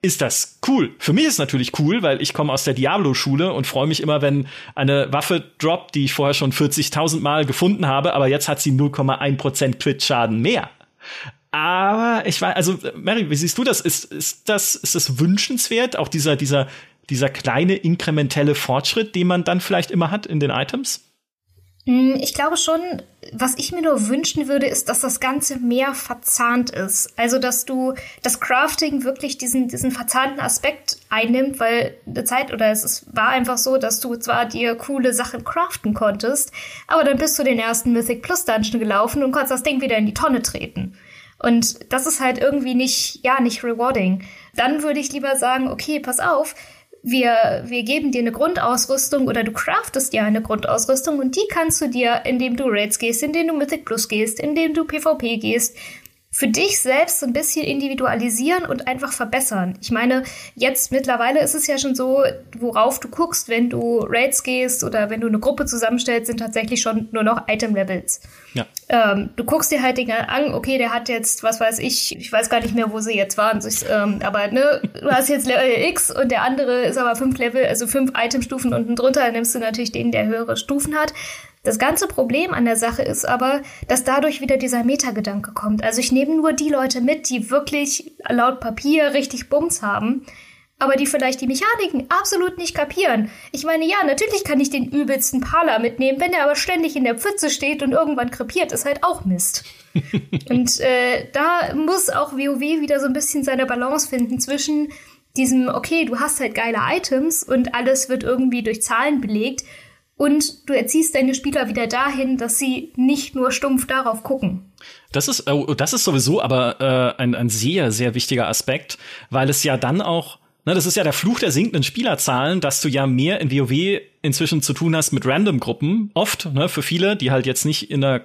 ist das cool? Für mich ist natürlich cool, weil ich komme aus der Diablo-Schule und freue mich immer, wenn eine Waffe droppt, die ich vorher schon 40.000 Mal gefunden habe, aber jetzt hat sie 0,1% Crit-Schaden mehr. Aber ich war, also Mary, wie siehst du das? Ist, ist das, ist das wünschenswert? Auch dieser, dieser, dieser kleine inkrementelle Fortschritt, den man dann vielleicht immer hat in den Items? Hm, ich glaube schon, was ich mir nur wünschen würde, ist, dass das Ganze mehr verzahnt ist. Also, dass du das Crafting wirklich diesen, diesen verzahnten Aspekt einnimmt, weil eine Zeit oder es ist, war einfach so, dass du zwar dir coole Sachen craften konntest, aber dann bist du den ersten Mythic Plus Dungeon gelaufen und konntest das Ding wieder in die Tonne treten. Und das ist halt irgendwie nicht, ja, nicht rewarding. Dann würde ich lieber sagen, okay, pass auf, wir, wir geben dir eine Grundausrüstung oder du craftest dir eine Grundausrüstung und die kannst du dir, indem du Raids gehst, indem du Mythic Plus gehst, indem du PvP gehst, für dich selbst so ein bisschen individualisieren und einfach verbessern. Ich meine, jetzt mittlerweile ist es ja schon so, worauf du guckst, wenn du Raids gehst oder wenn du eine Gruppe zusammenstellst, sind tatsächlich schon nur noch Item-Levels. Ja. Ähm, du guckst dir halt Dinge an, okay, der hat jetzt, was weiß ich, ich weiß gar nicht mehr, wo sie jetzt waren, ähm, aber ne, du hast jetzt Level X und der andere ist aber fünf Level, also fünf Itemstufen unten drunter, dann nimmst du natürlich den, der höhere Stufen hat. Das ganze Problem an der Sache ist aber, dass dadurch wieder dieser Metagedanke kommt. Also ich nehme nur die Leute mit, die wirklich laut Papier richtig Bums haben, aber die vielleicht die Mechaniken absolut nicht kapieren. Ich meine, ja, natürlich kann ich den übelsten Parler mitnehmen, wenn der aber ständig in der Pfütze steht und irgendwann krepiert, ist halt auch Mist. und äh, da muss auch WoW wieder so ein bisschen seine Balance finden zwischen diesem, okay, du hast halt geile Items und alles wird irgendwie durch Zahlen belegt und du erziehst deine Spieler wieder dahin, dass sie nicht nur stumpf darauf gucken. Das ist, oh, das ist sowieso aber äh, ein, ein sehr, sehr wichtiger Aspekt, weil es ja dann auch, ne, das ist ja der Fluch der sinkenden Spielerzahlen, dass du ja mehr in WoW inzwischen zu tun hast mit Random-Gruppen, oft, ne, für viele, die halt jetzt nicht in einer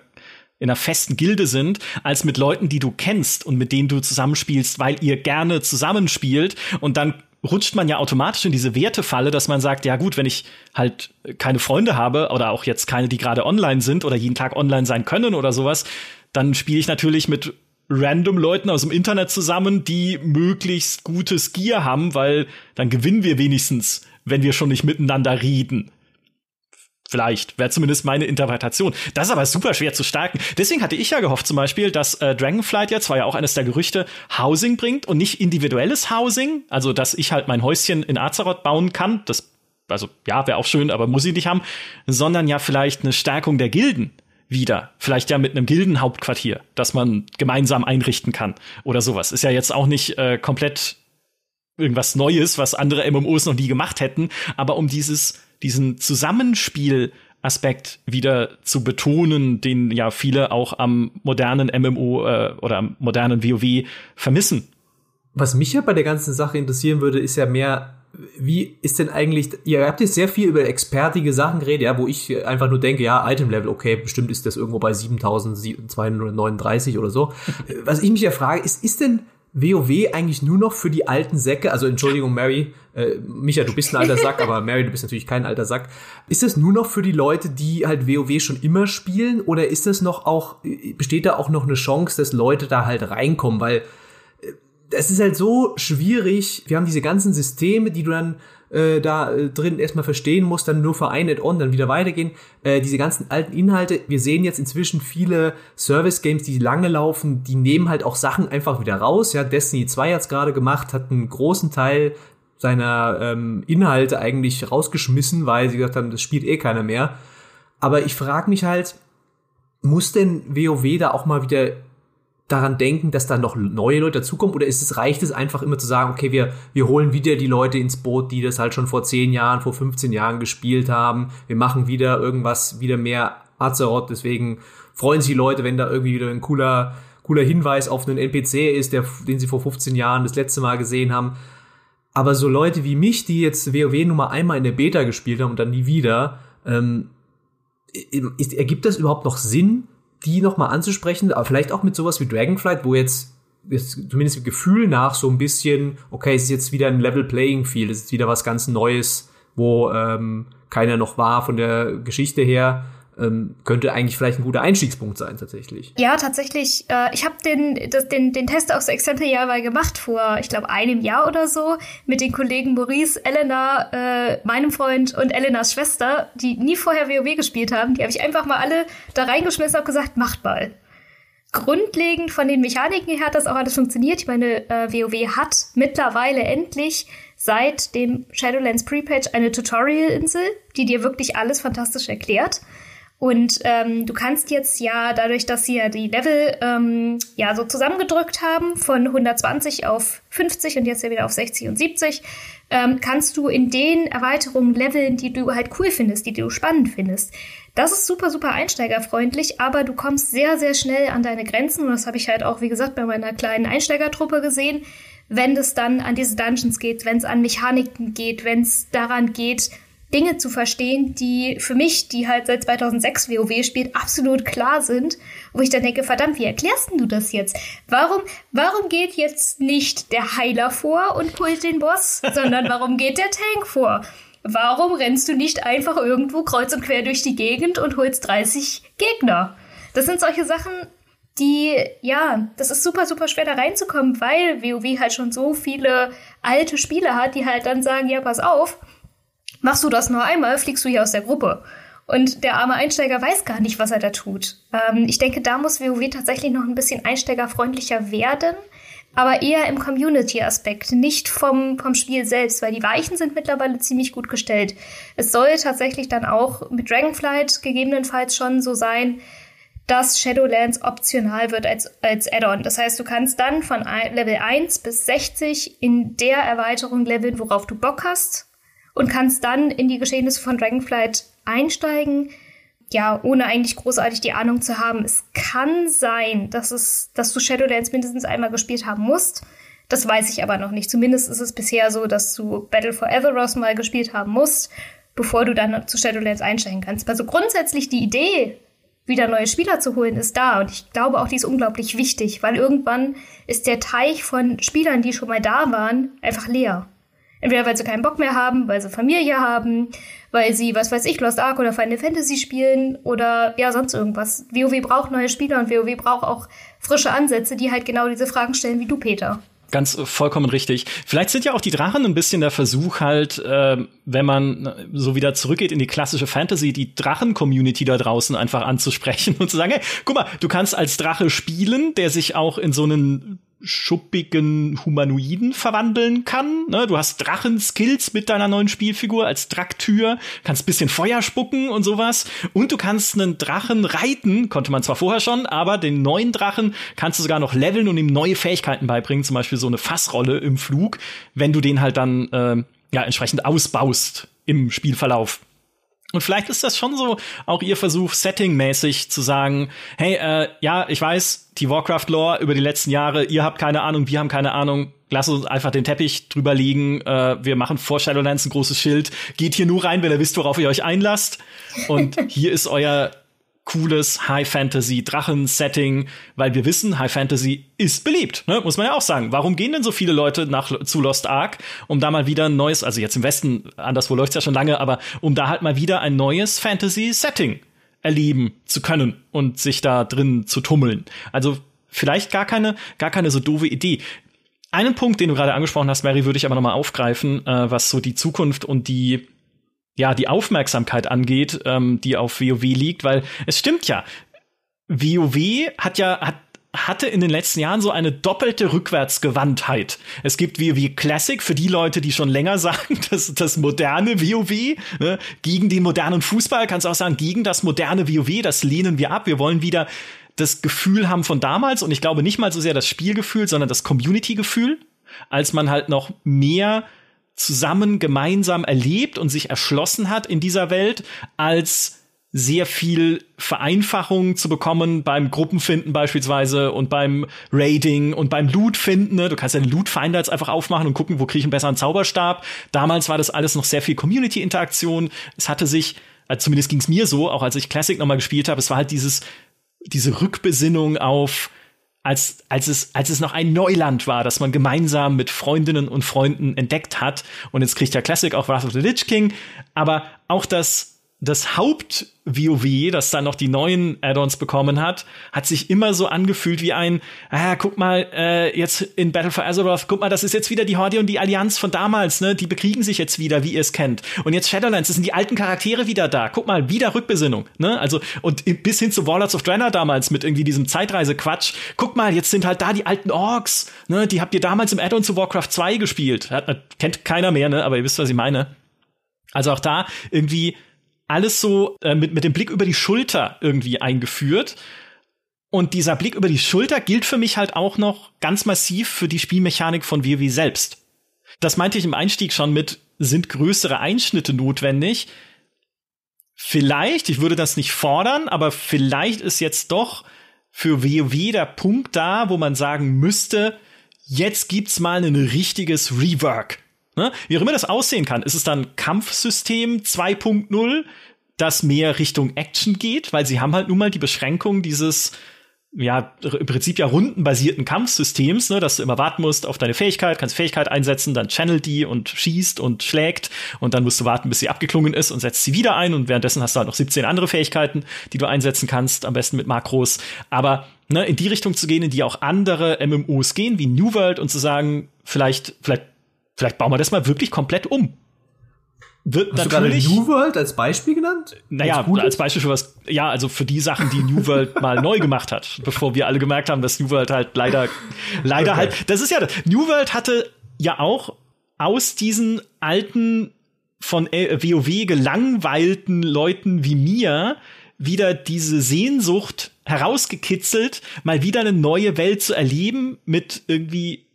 in einer festen Gilde sind, als mit Leuten, die du kennst und mit denen du zusammenspielst, weil ihr gerne zusammenspielt und dann rutscht man ja automatisch in diese Wertefalle, dass man sagt, ja gut, wenn ich halt keine Freunde habe oder auch jetzt keine, die gerade online sind oder jeden Tag online sein können oder sowas, dann spiele ich natürlich mit random Leuten aus dem Internet zusammen, die möglichst gutes Gear haben, weil dann gewinnen wir wenigstens, wenn wir schon nicht miteinander reden. Vielleicht, wäre zumindest meine Interpretation. Das ist aber super schwer zu starken. Deswegen hatte ich ja gehofft zum Beispiel, dass äh, Dragonflight jetzt, war ja auch eines der Gerüchte, Housing bringt und nicht individuelles Housing. Also, dass ich halt mein Häuschen in Azeroth bauen kann. Das, also, ja, wäre auch schön, aber muss ich nicht haben. Sondern ja vielleicht eine Stärkung der Gilden wieder. Vielleicht ja mit einem Gildenhauptquartier, das man gemeinsam einrichten kann oder sowas. Ist ja jetzt auch nicht äh, komplett irgendwas Neues, was andere MMOs noch nie gemacht hätten, aber um dieses diesen Zusammenspiel-Aspekt wieder zu betonen, den ja viele auch am modernen MMO äh, oder am modernen WoW vermissen. Was mich ja bei der ganzen Sache interessieren würde, ist ja mehr, wie ist denn eigentlich, ihr habt jetzt sehr viel über expertige Sachen geredet, ja, wo ich einfach nur denke, ja, Item Level, okay, bestimmt ist das irgendwo bei 7239 oder so. Was ich mich ja frage, ist, ist denn WoW eigentlich nur noch für die alten Säcke, also Entschuldigung, Mary, äh, Micha, du bist ein alter Sack, aber Mary, du bist natürlich kein alter Sack. Ist das nur noch für die Leute, die halt WoW schon immer spielen, oder ist das noch auch, besteht da auch noch eine Chance, dass Leute da halt reinkommen? Weil äh, es ist halt so schwierig, wir haben diese ganzen Systeme, die du dann äh, da äh, drin erstmal verstehen muss, dann nur für ein Add-on, dann wieder weitergehen. Äh, diese ganzen alten Inhalte, wir sehen jetzt inzwischen viele Service-Games, die lange laufen, die nehmen halt auch Sachen einfach wieder raus. Ja, Destiny 2 hat's gerade gemacht, hat einen großen Teil seiner ähm, Inhalte eigentlich rausgeschmissen, weil sie gesagt haben, das spielt eh keiner mehr. Aber ich frage mich halt, muss denn WoW da auch mal wieder daran denken, dass da noch neue Leute dazukommen? Oder ist es, reicht es einfach immer zu sagen, okay, wir, wir holen wieder die Leute ins Boot, die das halt schon vor 10 Jahren, vor 15 Jahren gespielt haben. Wir machen wieder irgendwas, wieder mehr Azeroth. Deswegen freuen sich die Leute, wenn da irgendwie wieder ein cooler, cooler Hinweis auf einen NPC ist, der, den sie vor 15 Jahren das letzte Mal gesehen haben. Aber so Leute wie mich, die jetzt WoW nur mal einmal in der Beta gespielt haben und dann nie wieder, ähm, ist, ergibt das überhaupt noch Sinn, die nochmal anzusprechen, aber vielleicht auch mit sowas wie Dragonflight, wo jetzt, jetzt zumindest im Gefühl nach so ein bisschen, okay, es ist jetzt wieder ein Level Playing Field, es ist wieder was ganz Neues, wo ähm, keiner noch war von der Geschichte her ähm, könnte eigentlich vielleicht ein guter Einstiegspunkt sein tatsächlich. Ja, tatsächlich. Äh, ich habe den, den, den Test aus Example ja mal gemacht vor, ich glaube, einem Jahr oder so mit den Kollegen Maurice, Elena, äh, meinem Freund und Elenas Schwester, die nie vorher WoW gespielt haben. Die habe ich einfach mal alle da reingeschmissen und gesagt, macht mal. Grundlegend von den Mechaniken her hat das auch alles funktioniert. Ich meine, äh, WoW hat mittlerweile endlich seit dem Shadowlands Prepatch eine Tutorial-Insel, die dir wirklich alles fantastisch erklärt. Und ähm, du kannst jetzt ja, dadurch, dass sie ja die Level ähm, ja so zusammengedrückt haben, von 120 auf 50 und jetzt ja wieder auf 60 und 70, ähm, kannst du in den Erweiterungen leveln, die du halt cool findest, die du spannend findest. Das ist super, super einsteigerfreundlich, aber du kommst sehr, sehr schnell an deine Grenzen. Und das habe ich halt auch, wie gesagt, bei meiner kleinen Einsteigertruppe gesehen. Wenn es dann an diese Dungeons geht, wenn es an Mechaniken geht, wenn es daran geht, Dinge zu verstehen, die für mich, die halt seit 2006 WoW spielt, absolut klar sind, wo ich dann denke, verdammt, wie erklärst du das jetzt? Warum, warum geht jetzt nicht der Heiler vor und pullt den Boss, sondern warum geht der Tank vor? Warum rennst du nicht einfach irgendwo kreuz und quer durch die Gegend und holst 30 Gegner? Das sind solche Sachen, die, ja, das ist super, super schwer da reinzukommen, weil WoW halt schon so viele alte Spiele hat, die halt dann sagen, ja, pass auf, Machst du das nur einmal, fliegst du hier aus der Gruppe. Und der arme Einsteiger weiß gar nicht, was er da tut. Ähm, ich denke, da muss WoW tatsächlich noch ein bisschen einsteigerfreundlicher werden, aber eher im Community-Aspekt, nicht vom, vom Spiel selbst, weil die Weichen sind mittlerweile ziemlich gut gestellt. Es soll tatsächlich dann auch mit Dragonflight gegebenenfalls schon so sein, dass Shadowlands optional wird als, als Add-on. Das heißt, du kannst dann von Level 1 bis 60 in der Erweiterung leveln, worauf du Bock hast und kannst dann in die Geschehnisse von Dragonflight einsteigen, ja, ohne eigentlich großartig die Ahnung zu haben. Es kann sein, dass es, dass du Shadowlands mindestens einmal gespielt haben musst. Das weiß ich aber noch nicht. Zumindest ist es bisher so, dass du Battle for Azeroth mal gespielt haben musst, bevor du dann zu Shadowlands einsteigen kannst. Also grundsätzlich die Idee, wieder neue Spieler zu holen, ist da. Und ich glaube auch, die ist unglaublich wichtig, weil irgendwann ist der Teich von Spielern, die schon mal da waren, einfach leer. Entweder weil sie keinen Bock mehr haben, weil sie Familie haben, weil sie, was weiß ich, Lost Ark oder Final Fantasy spielen oder ja, sonst irgendwas. WoW braucht neue Spieler und WoW braucht auch frische Ansätze, die halt genau diese Fragen stellen wie du, Peter. Ganz äh, vollkommen richtig. Vielleicht sind ja auch die Drachen ein bisschen der Versuch halt, äh, wenn man äh, so wieder zurückgeht in die klassische Fantasy, die Drachen-Community da draußen einfach anzusprechen und zu sagen, hey, guck mal, du kannst als Drache spielen, der sich auch in so einen schuppigen Humanoiden verwandeln kann. Ne? Du hast Drachen-Skills mit deiner neuen Spielfigur als Draktür, kannst bisschen Feuer spucken und sowas. Und du kannst einen Drachen reiten, konnte man zwar vorher schon, aber den neuen Drachen kannst du sogar noch leveln und ihm neue Fähigkeiten beibringen, zum Beispiel so eine Fassrolle im Flug, wenn du den halt dann äh, ja entsprechend ausbaust im Spielverlauf. Und vielleicht ist das schon so auch ihr Versuch, settingmäßig zu sagen, hey, äh, ja, ich weiß, die Warcraft-Lore über die letzten Jahre, ihr habt keine Ahnung, wir haben keine Ahnung, lasst uns einfach den Teppich drüber liegen, äh, wir machen vor Shadowlands ein großes Schild, geht hier nur rein, wenn ihr wisst, worauf ihr euch einlasst. Und hier ist euer cooles High Fantasy Drachen Setting, weil wir wissen, High Fantasy ist beliebt, ne? muss man ja auch sagen. Warum gehen denn so viele Leute nach zu Lost Ark, um da mal wieder ein neues, also jetzt im Westen, anderswo läuft's ja schon lange, aber um da halt mal wieder ein neues Fantasy Setting erleben zu können und sich da drin zu tummeln. Also vielleicht gar keine gar keine so doofe Idee. Einen Punkt, den du gerade angesprochen hast, Mary, würde ich aber noch mal aufgreifen, äh, was so die Zukunft und die ja die Aufmerksamkeit angeht, ähm, die auf WoW liegt, weil es stimmt ja, WoW hat ja hat hatte in den letzten Jahren so eine doppelte Rückwärtsgewandtheit. Es gibt WoW Classic für die Leute, die schon länger sagen, dass das moderne WoW ne, gegen den modernen Fußball, kannst auch sagen, gegen das moderne WoW, das lehnen wir ab. Wir wollen wieder das Gefühl haben von damals und ich glaube nicht mal so sehr das Spielgefühl, sondern das Community-Gefühl, als man halt noch mehr zusammen gemeinsam erlebt und sich erschlossen hat in dieser Welt, als sehr viel Vereinfachung zu bekommen beim Gruppenfinden beispielsweise und beim Raiding und beim Loot-Finden. Ne? Du kannst ja den Loot-Finder jetzt einfach aufmachen und gucken, wo kriege ich einen besseren Zauberstab. Damals war das alles noch sehr viel Community-Interaktion. Es hatte sich, also zumindest ging es mir so, auch als ich Classic nochmal gespielt habe, es war halt dieses, diese Rückbesinnung auf als, als, es, als es noch ein Neuland war, das man gemeinsam mit Freundinnen und Freunden entdeckt hat. Und jetzt kriegt ja Classic auch Wrath of the Lich King. Aber auch das das Haupt-WoW, das dann noch die neuen Add-ons bekommen hat, hat sich immer so angefühlt wie ein, ah, guck mal, äh, jetzt in Battle for Azeroth, guck mal, das ist jetzt wieder die Horde und die Allianz von damals, ne? Die bekriegen sich jetzt wieder, wie ihr es kennt. Und jetzt Shadowlands, das sind die alten Charaktere wieder da. Guck mal, wieder Rückbesinnung, ne? Also, und bis hin zu Warlords of Draenor damals mit irgendwie diesem Zeitreise-Quatsch. Guck mal, jetzt sind halt da die alten Orks, ne? Die habt ihr damals im Add-on zu Warcraft 2 gespielt. Hat, kennt keiner mehr, ne? Aber ihr wisst, was ich meine. Also auch da irgendwie alles so äh, mit, mit dem Blick über die Schulter irgendwie eingeführt. Und dieser Blick über die Schulter gilt für mich halt auch noch ganz massiv für die Spielmechanik von WoW selbst. Das meinte ich im Einstieg schon mit, sind größere Einschnitte notwendig? Vielleicht, ich würde das nicht fordern, aber vielleicht ist jetzt doch für WoW der Punkt da, wo man sagen müsste, jetzt gibt's mal ein richtiges Rework. Ne? Wie auch immer das aussehen kann, ist es dann Kampfsystem 2.0, das mehr Richtung Action geht, weil sie haben halt nun mal die Beschränkung dieses ja, im Prinzip ja rundenbasierten Kampfsystems, ne, dass du immer warten musst auf deine Fähigkeit, kannst Fähigkeit einsetzen, dann channelt die und schießt und schlägt und dann musst du warten, bis sie abgeklungen ist und setzt sie wieder ein und währenddessen hast du halt noch 17 andere Fähigkeiten, die du einsetzen kannst, am besten mit Makros. Aber ne, in die Richtung zu gehen, in die auch andere MMOs gehen, wie New World und zu sagen, vielleicht, vielleicht Vielleicht bauen wir das mal wirklich komplett um. Wird Hast natürlich, du gerade New World als Beispiel genannt? Naja, als, als Beispiel für was, ja, also für die Sachen, die New World mal neu gemacht hat, bevor wir alle gemerkt haben, dass New World halt leider, leider okay. halt, das ist ja, New World hatte ja auch aus diesen alten, von WoW gelangweilten Leuten wie mir wieder diese Sehnsucht herausgekitzelt, mal wieder eine neue Welt zu erleben mit irgendwie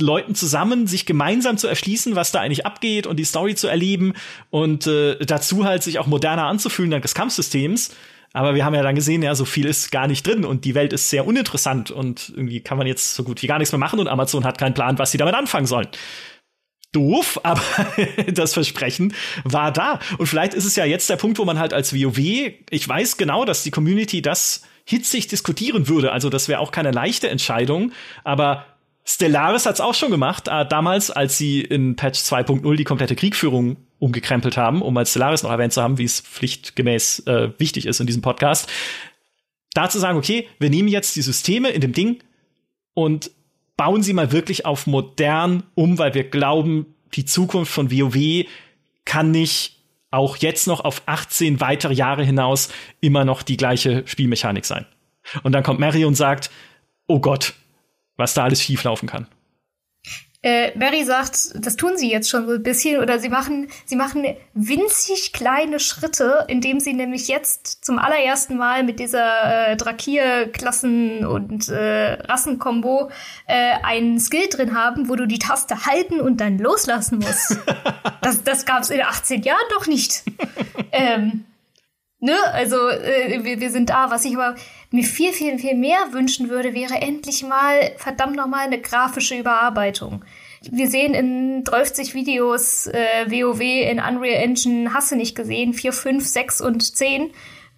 Leuten zusammen, sich gemeinsam zu erschließen, was da eigentlich abgeht und die Story zu erleben und äh, dazu halt sich auch moderner anzufühlen dank des Kampfsystems. Aber wir haben ja dann gesehen, ja, so viel ist gar nicht drin und die Welt ist sehr uninteressant und irgendwie kann man jetzt so gut wie gar nichts mehr machen und Amazon hat keinen Plan, was sie damit anfangen sollen. Doof, aber das Versprechen war da. Und vielleicht ist es ja jetzt der Punkt, wo man halt als WoW, ich weiß genau, dass die Community das hitzig diskutieren würde. Also das wäre auch keine leichte Entscheidung, aber Stellaris hat es auch schon gemacht, äh, damals, als sie in Patch 2.0 die komplette Kriegführung umgekrempelt haben, um als Stellaris noch erwähnt zu haben, wie es pflichtgemäß äh, wichtig ist in diesem Podcast. Da zu sagen, okay, wir nehmen jetzt die Systeme in dem Ding und bauen sie mal wirklich auf modern um, weil wir glauben, die Zukunft von WoW kann nicht auch jetzt noch auf 18 weitere Jahre hinaus immer noch die gleiche Spielmechanik sein. Und dann kommt Mary und sagt, oh Gott, was da alles schieflaufen kann. Äh, Mary sagt, das tun sie jetzt schon so ein bisschen oder sie machen, sie machen winzig kleine Schritte, indem sie nämlich jetzt zum allerersten Mal mit dieser äh, Drakir-Klassen- und äh, Rassenkombo äh, einen Skill drin haben, wo du die Taste halten und dann loslassen musst. das das gab es in 18 Jahren doch nicht. ähm, ne, also äh, wir, wir sind da. Was ich aber mir viel, viel, viel mehr wünschen würde, wäre endlich mal verdammt nochmal eine grafische Überarbeitung. Wir sehen in 30 Videos äh, WoW in Unreal Engine, hast du nicht gesehen, 4, 5, 6 und 10.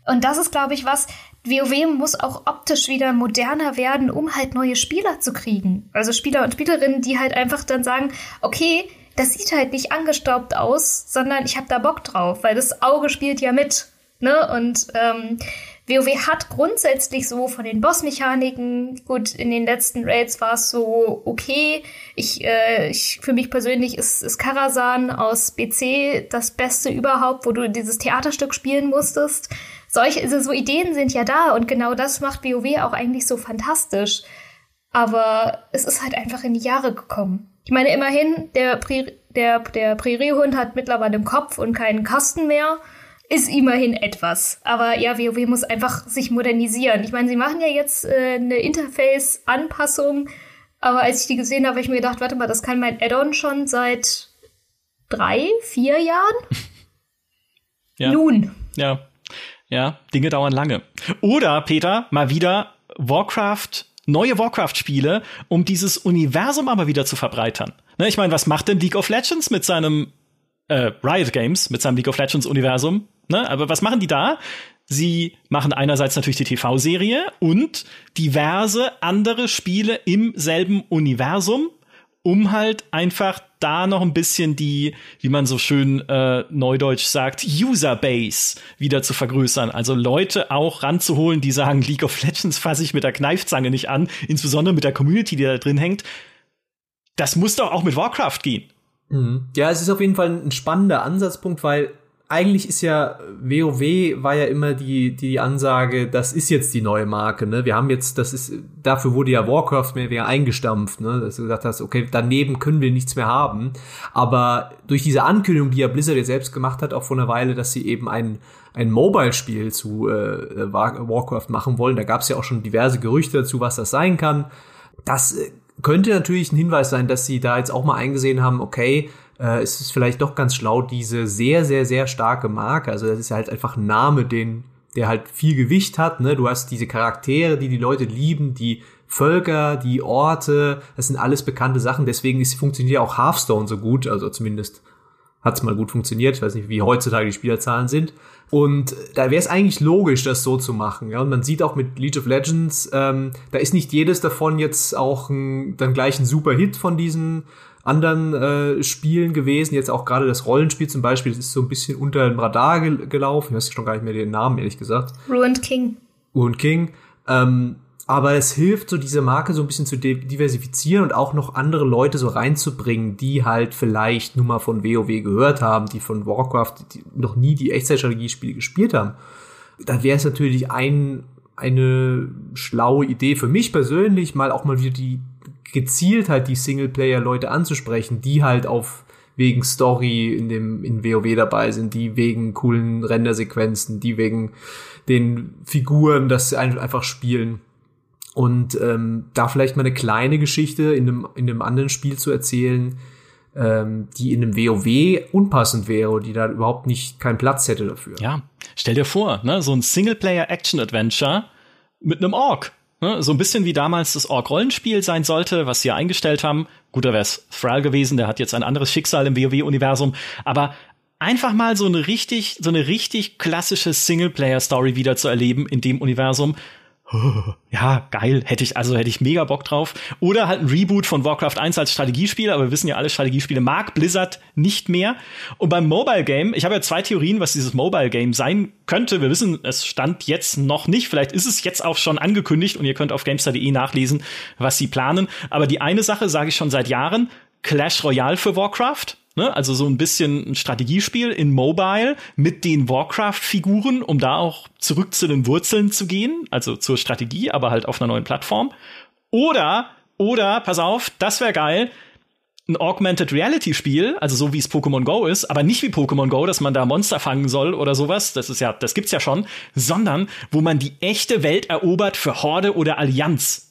Und das ist, glaube ich, was, WoW muss auch optisch wieder moderner werden, um halt neue Spieler zu kriegen. Also Spieler und Spielerinnen, die halt einfach dann sagen, okay, das sieht halt nicht angestaubt aus, sondern ich habe da Bock drauf, weil das Auge spielt ja mit. Ne? Und ähm, WoW hat grundsätzlich so von den Bossmechaniken, gut, in den letzten Raids war es so okay. Ich, äh, ich, für mich persönlich ist, ist Karasan aus BC das Beste überhaupt, wo du dieses Theaterstück spielen musstest. Solche, also so Ideen sind ja da und genau das macht WoW auch eigentlich so fantastisch. Aber es ist halt einfach in die Jahre gekommen. Ich meine, immerhin, der, Pri der, der Präriehund hat mittlerweile einen Kopf und keinen Kasten mehr ist immerhin etwas. Aber ja, WoW muss einfach sich modernisieren. Ich meine, sie machen ja jetzt äh, eine Interface-Anpassung, aber als ich die gesehen habe, habe ich mir gedacht, warte mal, das kann mein Add-on schon seit drei, vier Jahren? Ja. Nun. Ja. Ja, Dinge dauern lange. Oder, Peter, mal wieder Warcraft, neue Warcraft-Spiele, um dieses Universum aber wieder zu verbreitern. Ne, ich meine, was macht denn League of Legends mit seinem äh, Riot Games, mit seinem League of Legends-Universum? Ne? Aber was machen die da? Sie machen einerseits natürlich die TV-Serie und diverse andere Spiele im selben Universum, um halt einfach da noch ein bisschen die, wie man so schön äh, neudeutsch sagt, User-Base wieder zu vergrößern. Also Leute auch ranzuholen, die sagen, League of Legends fasse ich mit der Kneifzange nicht an, insbesondere mit der Community, die da drin hängt. Das muss doch auch mit Warcraft gehen. Mhm. Ja, es ist auf jeden Fall ein spannender Ansatzpunkt, weil eigentlich ist ja WoW war ja immer die die Ansage, das ist jetzt die neue Marke, ne? Wir haben jetzt, das ist dafür wurde ja Warcraft mehr wieder eingestampft, ne? Dass du gesagt hast, okay, daneben können wir nichts mehr haben, aber durch diese Ankündigung, die ja Blizzard jetzt selbst gemacht hat, auch vor einer Weile, dass sie eben ein ein Mobile-Spiel zu äh, Warcraft machen wollen, da gab es ja auch schon diverse Gerüchte dazu, was das sein kann. Das äh, könnte natürlich ein Hinweis sein, dass sie da jetzt auch mal eingesehen haben, okay, äh, ist es vielleicht doch ganz schlau, diese sehr, sehr, sehr starke Marke, also das ist halt einfach ein Name, den, der halt viel Gewicht hat, ne? Du hast diese Charaktere, die die Leute lieben, die Völker, die Orte, das sind alles bekannte Sachen, deswegen ist, funktioniert ja auch Hearthstone so gut, also zumindest hat es mal gut funktioniert. Ich weiß nicht, wie heutzutage die Spielerzahlen sind. Und da wäre es eigentlich logisch, das so zu machen. Ja? Und man sieht auch mit League of Legends, ähm, da ist nicht jedes davon jetzt auch ein, dann gleich ein super Hit von diesen anderen äh, Spielen gewesen. Jetzt auch gerade das Rollenspiel zum Beispiel, das ist so ein bisschen unter dem Radar gel gelaufen. Ich weiß schon gar nicht mehr den Namen, ehrlich gesagt. Ruined King. Ruined King. Ähm, aber es hilft, so diese Marke so ein bisschen zu diversifizieren und auch noch andere Leute so reinzubringen, die halt vielleicht nur mal von WoW gehört haben, die von Warcraft die noch nie die Echtzeitstrategiespiele gespielt haben. Da wäre es natürlich ein, eine schlaue Idee für mich persönlich, mal auch mal wieder die gezielt halt die Singleplayer-Leute anzusprechen, die halt auf wegen Story in dem in WoW dabei sind, die wegen coolen Rendersequenzen, die wegen den Figuren das einfach spielen und ähm, da vielleicht mal eine kleine Geschichte in einem, in einem anderen Spiel zu erzählen, ähm, die in einem WoW unpassend wäre, die da überhaupt nicht keinen Platz hätte dafür. Ja, stell dir vor, ne, so ein Singleplayer-Action-Adventure mit einem Ork. Ne, so ein bisschen wie damals das Ork-Rollenspiel sein sollte, was sie eingestellt haben. Gut, da wäre es Thrall gewesen, der hat jetzt ein anderes Schicksal im WoW-Universum. Aber einfach mal so eine richtig, so eine richtig klassische Singleplayer-Story wieder zu erleben in dem Universum, ja, geil, hätte ich, also hätte ich mega Bock drauf. Oder halt ein Reboot von Warcraft 1 als Strategiespiel, aber wir wissen ja alle, Strategiespiele mag Blizzard nicht mehr. Und beim Mobile Game, ich habe ja zwei Theorien, was dieses Mobile Game sein könnte. Wir wissen, es stand jetzt noch nicht. Vielleicht ist es jetzt auch schon angekündigt und ihr könnt auf gamestar.de nachlesen, was sie planen. Aber die eine Sache sage ich schon seit Jahren, Clash Royale für Warcraft. Ne? Also so ein bisschen ein Strategiespiel in Mobile mit den Warcraft-Figuren, um da auch zurück zu den Wurzeln zu gehen, also zur Strategie, aber halt auf einer neuen Plattform. Oder, oder, pass auf, das wäre geil, ein Augmented Reality Spiel, also so wie es Pokémon Go ist, aber nicht wie Pokémon Go, dass man da Monster fangen soll oder sowas, das ist ja, das gibt's ja schon, sondern wo man die echte Welt erobert für Horde oder Allianz.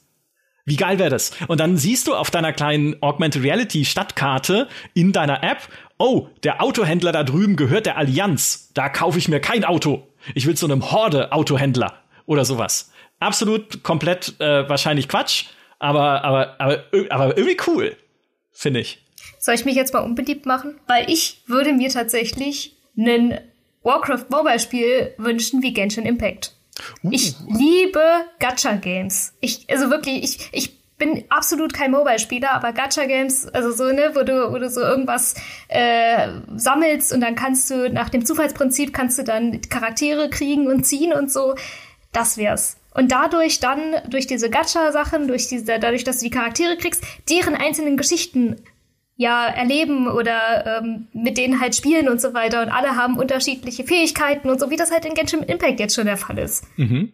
Wie geil wäre das? Und dann siehst du auf deiner kleinen Augmented Reality Stadtkarte in deiner App, oh, der Autohändler da drüben gehört der Allianz. Da kaufe ich mir kein Auto. Ich will zu einem Horde-Autohändler oder sowas. Absolut komplett äh, wahrscheinlich Quatsch, aber, aber, aber, aber irgendwie cool, finde ich. Soll ich mich jetzt mal unbeliebt machen? Weil ich würde mir tatsächlich einen Warcraft Mobile Spiel wünschen wie Genshin Impact. Uh. Ich liebe Gacha-Games. Ich, also wirklich, ich, ich bin absolut kein Mobile-Spieler, aber Gacha-Games, also so, ne, wo du, wo du so irgendwas äh, sammelst und dann kannst du nach dem Zufallsprinzip kannst du dann Charaktere kriegen und ziehen und so. Das wär's. Und dadurch dann, durch diese Gacha-Sachen, durch diese, dadurch, dass du die Charaktere kriegst, deren einzelnen Geschichten ja erleben oder ähm, mit denen halt spielen und so weiter. Und alle haben unterschiedliche Fähigkeiten und so, wie das halt in Genshin Impact jetzt schon der Fall ist. Mhm.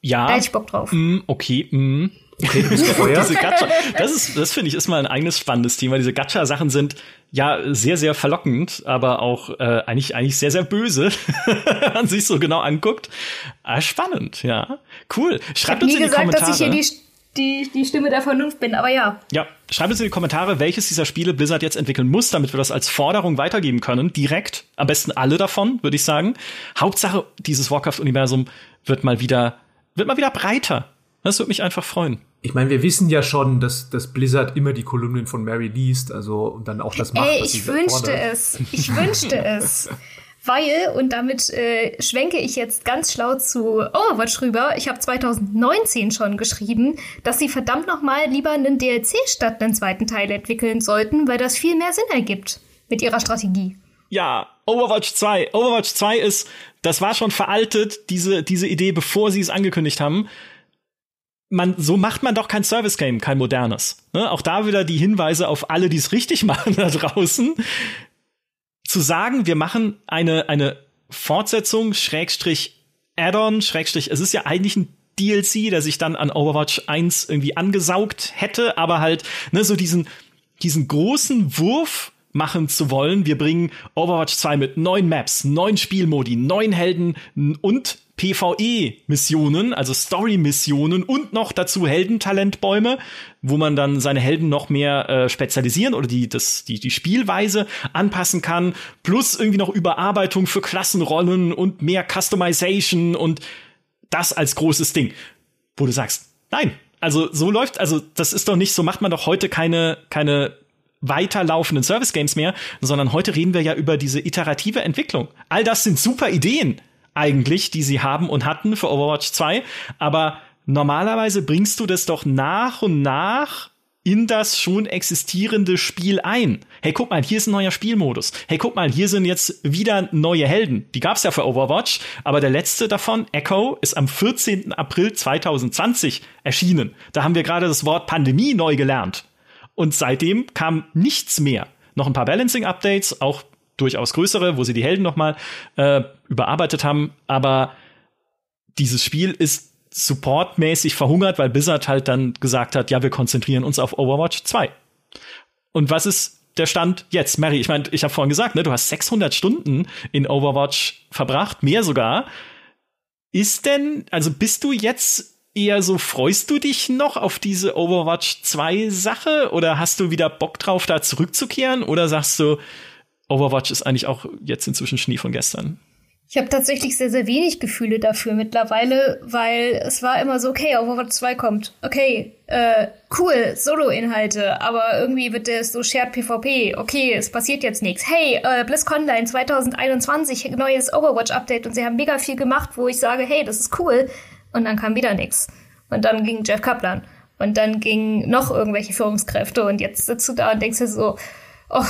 Ja. Da hätte ich Bock drauf. Mm, okay. Mm. Okay. Diese Gacha, das ist, das finde ich, ist mal ein eigenes spannendes Thema. Diese Gacha-Sachen sind ja sehr, sehr verlockend, aber auch äh, eigentlich, eigentlich sehr, sehr böse, wenn man sich so genau anguckt. Ah, spannend, ja. Cool. Schreibt uns in die gesagt, Kommentare. dass ich hier die, die, die Stimme der Vernunft bin, aber ja. Ja, schreibt uns in die Kommentare, welches dieser Spiele Blizzard jetzt entwickeln muss, damit wir das als Forderung weitergeben können. Direkt. Am besten alle davon, würde ich sagen. Hauptsache, dieses Warcraft-Universum wird mal wieder, wird mal wieder breiter. Das würde mich einfach freuen. Ich meine, wir wissen ja schon, dass, dass Blizzard immer die Kolumnen von Mary liest, also und dann auch das macht, Ey, ich wünschte es. Ich wünschte es. Weil, und damit äh, schwenke ich jetzt ganz schlau zu Overwatch rüber, ich habe 2019 schon geschrieben, dass sie verdammt nochmal lieber einen DLC statt einen zweiten Teil entwickeln sollten, weil das viel mehr Sinn ergibt mit ihrer Strategie. Ja, Overwatch 2. Overwatch 2 ist, das war schon veraltet, diese, diese Idee, bevor sie es angekündigt haben. Man, so macht man doch kein Service Game, kein modernes. Ne? Auch da wieder die Hinweise auf alle, die es richtig machen da draußen. Zu sagen, wir machen eine, eine Fortsetzung, Schrägstrich Add-on, Schrägstrich, es ist ja eigentlich ein DLC, der sich dann an Overwatch 1 irgendwie angesaugt hätte, aber halt, ne, so diesen, diesen großen Wurf machen zu wollen. Wir bringen Overwatch 2 mit neuen Maps, neuen Spielmodi, neuen Helden und PvE-Missionen, also Story-Missionen und noch dazu Heldentalentbäume, wo man dann seine Helden noch mehr äh, spezialisieren oder die, das, die, die Spielweise anpassen kann, plus irgendwie noch Überarbeitung für Klassenrollen und mehr Customization und das als großes Ding. Wo du sagst, nein, also so läuft, also das ist doch nicht, so macht man doch heute keine, keine weiterlaufenden Service Games mehr, sondern heute reden wir ja über diese iterative Entwicklung. All das sind super Ideen eigentlich, die sie haben und hatten für Overwatch 2, aber normalerweise bringst du das doch nach und nach in das schon existierende Spiel ein. Hey, guck mal, hier ist ein neuer Spielmodus. Hey, guck mal, hier sind jetzt wieder neue Helden. Die gab's ja für Overwatch, aber der letzte davon, Echo, ist am 14. April 2020 erschienen. Da haben wir gerade das Wort Pandemie neu gelernt. Und seitdem kam nichts mehr. Noch ein paar Balancing-Updates, auch durchaus größere, wo sie die Helden noch mal äh, überarbeitet haben. Aber dieses Spiel ist supportmäßig verhungert, weil Blizzard halt dann gesagt hat, ja, wir konzentrieren uns auf Overwatch 2. Und was ist der Stand jetzt? Mary, ich meine, ich habe vorhin gesagt, ne, du hast 600 Stunden in Overwatch verbracht, mehr sogar. Ist denn, also bist du jetzt eher so, freust du dich noch auf diese Overwatch 2 Sache oder hast du wieder Bock drauf, da zurückzukehren oder sagst du, Overwatch ist eigentlich auch jetzt inzwischen Schnee von gestern? Ich habe tatsächlich sehr, sehr wenig Gefühle dafür mittlerweile, weil es war immer so, okay, Overwatch 2 kommt. Okay, äh, cool, Solo-Inhalte, aber irgendwie wird der so Shared PvP. Okay, es passiert jetzt nichts. Hey, äh, BlizzConline 2021, neues Overwatch-Update und sie haben mega viel gemacht, wo ich sage, hey, das ist cool. Und dann kam wieder nichts. Und dann ging Jeff Kaplan. Und dann ging noch irgendwelche Führungskräfte und jetzt sitzt du da und denkst dir so, oh,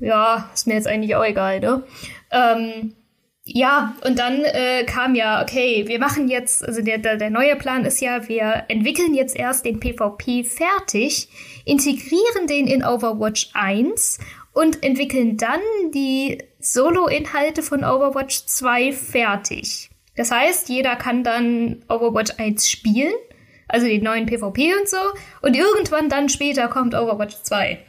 ja, ist mir jetzt eigentlich auch egal, ne? Ähm, ja, und dann äh, kam ja, okay, wir machen jetzt, also der, der, der neue Plan ist ja, wir entwickeln jetzt erst den PvP fertig, integrieren den in Overwatch 1 und entwickeln dann die Solo-Inhalte von Overwatch 2 fertig. Das heißt, jeder kann dann Overwatch 1 spielen, also den neuen PvP und so, und irgendwann dann später kommt Overwatch 2.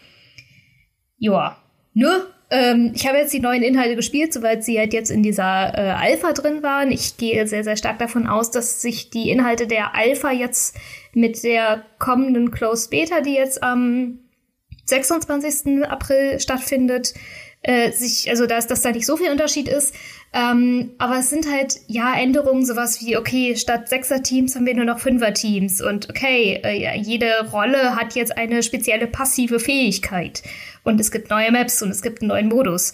Joa, nur ähm, ich habe jetzt die neuen Inhalte gespielt, soweit sie halt jetzt in dieser äh, Alpha drin waren. Ich gehe sehr, sehr stark davon aus, dass sich die Inhalte der Alpha jetzt mit der kommenden Closed Beta, die jetzt am 26. April stattfindet, äh, sich, also dass, dass da nicht so viel Unterschied ist. Ähm, aber es sind halt, ja, Änderungen, sowas wie, okay, statt Sechser-Teams haben wir nur noch Fünfer-Teams und okay, äh, jede Rolle hat jetzt eine spezielle passive Fähigkeit. Und es gibt neue Maps und es gibt einen neuen Modus.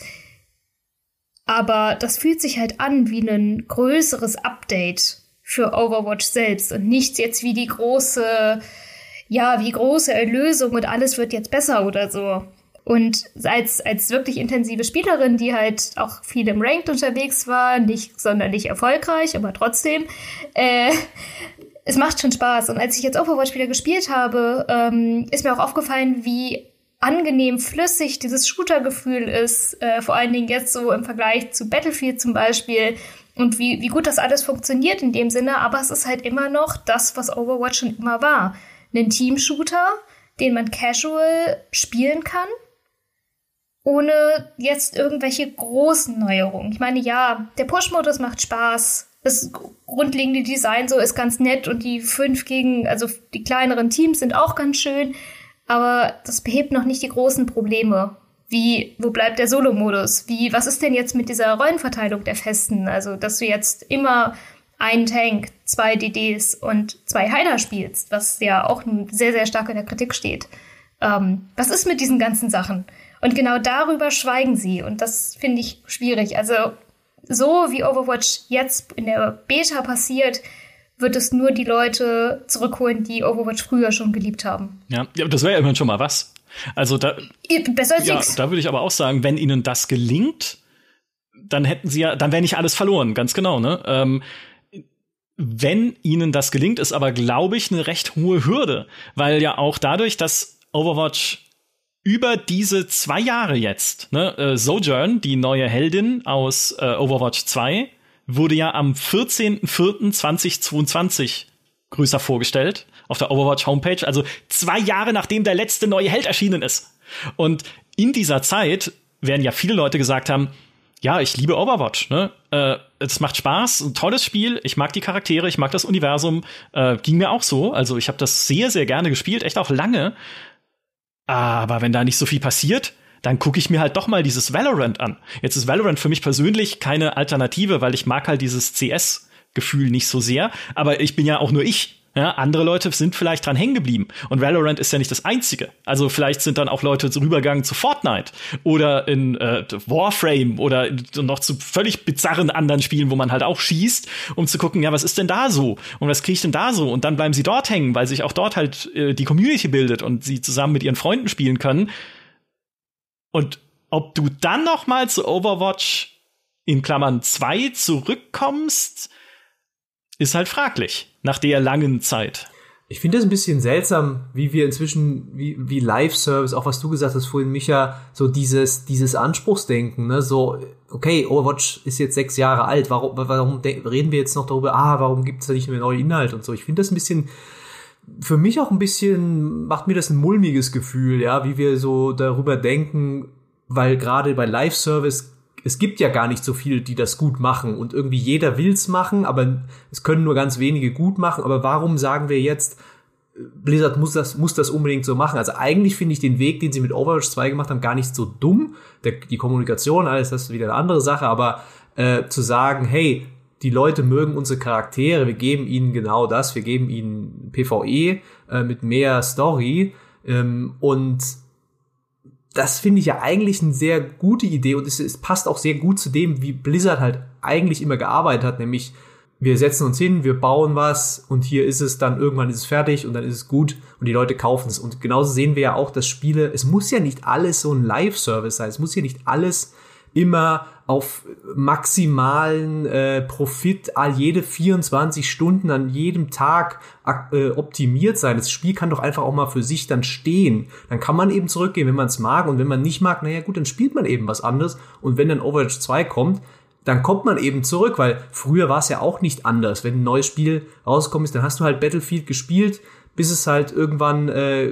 Aber das fühlt sich halt an wie ein größeres Update für Overwatch selbst und nichts jetzt wie die große, ja, wie große Erlösung und alles wird jetzt besser oder so. Und als, als wirklich intensive Spielerin, die halt auch viel im Ranked unterwegs war, nicht sonderlich erfolgreich, aber trotzdem, äh, es macht schon Spaß. Und als ich jetzt Overwatch wieder gespielt habe, ähm, ist mir auch aufgefallen, wie angenehm flüssig dieses Shooter-Gefühl ist, äh, vor allen Dingen jetzt so im Vergleich zu Battlefield zum Beispiel und wie, wie gut das alles funktioniert in dem Sinne, aber es ist halt immer noch das, was Overwatch schon immer war. Ein Team-Shooter, den man casual spielen kann, ohne jetzt irgendwelche großen Neuerungen. Ich meine, ja, der Push-Modus macht Spaß. Das grundlegende Design so ist ganz nett und die fünf gegen, also die kleineren Teams sind auch ganz schön, aber das behebt noch nicht die großen Probleme. Wie, wo bleibt der Solo-Modus? Wie, was ist denn jetzt mit dieser Rollenverteilung der Festen? Also, dass du jetzt immer einen Tank, zwei DDs und zwei Heiler spielst, was ja auch sehr, sehr stark in der Kritik steht. Ähm, was ist mit diesen ganzen Sachen? Und genau darüber schweigen sie. Und das finde ich schwierig. Also so wie Overwatch jetzt in der Beta passiert, wird es nur die Leute zurückholen, die Overwatch früher schon geliebt haben. Ja, ja das wäre ja immerhin schon mal was. Also da, Besser als ja, nix. da würde ich aber auch sagen, wenn ihnen das gelingt, dann hätten sie ja, dann wäre nicht alles verloren, ganz genau, ne? Ähm, wenn ihnen das gelingt, ist aber, glaube ich, eine recht hohe Hürde, weil ja auch dadurch, dass Overwatch über diese zwei Jahre jetzt, ne, äh, Sojourn, die neue Heldin aus äh, Overwatch 2, wurde ja am 14.04.2022 größer vorgestellt auf der Overwatch Homepage, also zwei Jahre nachdem der letzte neue Held erschienen ist. Und in dieser Zeit werden ja viele Leute gesagt haben, ja, ich liebe Overwatch, ne? Äh, es macht Spaß, ein tolles Spiel, ich mag die Charaktere, ich mag das Universum, äh, ging mir auch so. Also ich habe das sehr, sehr gerne gespielt, echt auch lange. Aber wenn da nicht so viel passiert, dann gucke ich mir halt doch mal dieses Valorant an. Jetzt ist Valorant für mich persönlich keine Alternative, weil ich mag halt dieses CS-Gefühl nicht so sehr. Aber ich bin ja auch nur ich. Ja, andere Leute sind vielleicht dran hängen geblieben. Und Valorant ist ja nicht das einzige. Also vielleicht sind dann auch Leute rübergegangen zu Fortnite oder in äh, Warframe oder noch zu völlig bizarren anderen Spielen, wo man halt auch schießt, um zu gucken, ja, was ist denn da so? Und was kriege ich denn da so? Und dann bleiben sie dort hängen, weil sich auch dort halt äh, die Community bildet und sie zusammen mit ihren Freunden spielen können. Und ob du dann noch mal zu Overwatch in Klammern 2 zurückkommst, ist halt fraglich nach der langen Zeit. Ich finde das ein bisschen seltsam, wie wir inzwischen, wie, wie Live-Service, auch was du gesagt hast vorhin, Micha, so dieses, dieses Anspruchsdenken, ne, so, okay, Overwatch ist jetzt sechs Jahre alt, warum, warum reden wir jetzt noch darüber, ah, warum gibt es da nicht mehr neue Inhalte und so. Ich finde das ein bisschen, für mich auch ein bisschen, macht mir das ein mulmiges Gefühl, ja, wie wir so darüber denken, weil gerade bei Live-Service es gibt ja gar nicht so viele, die das gut machen und irgendwie jeder will's machen, aber es können nur ganz wenige gut machen. Aber warum sagen wir jetzt, Blizzard muss das, muss das unbedingt so machen? Also eigentlich finde ich den Weg, den sie mit Overwatch 2 gemacht haben, gar nicht so dumm. Der, die Kommunikation, alles, das ist wieder eine andere Sache, aber äh, zu sagen, hey, die Leute mögen unsere Charaktere, wir geben ihnen genau das, wir geben ihnen PvE äh, mit mehr Story ähm, und das finde ich ja eigentlich eine sehr gute Idee und es, es, passt auch sehr gut zu dem, wie Blizzard halt eigentlich immer gearbeitet hat, nämlich wir setzen uns hin, wir bauen was und hier ist es dann irgendwann ist es fertig und dann ist es gut und die Leute kaufen es. Und genauso sehen wir ja auch, dass Spiele, es muss ja nicht alles so ein Live-Service sein, es muss ja nicht alles immer auf maximalen äh, Profit all jede 24 Stunden an jedem Tag äh, optimiert sein. Das Spiel kann doch einfach auch mal für sich dann stehen. Dann kann man eben zurückgehen, wenn man es mag und wenn man nicht mag, naja gut, dann spielt man eben was anderes und wenn dann Overwatch 2 kommt, dann kommt man eben zurück, weil früher war es ja auch nicht anders. Wenn ein neues Spiel rausgekommen ist, dann hast du halt Battlefield gespielt, bis es halt irgendwann äh,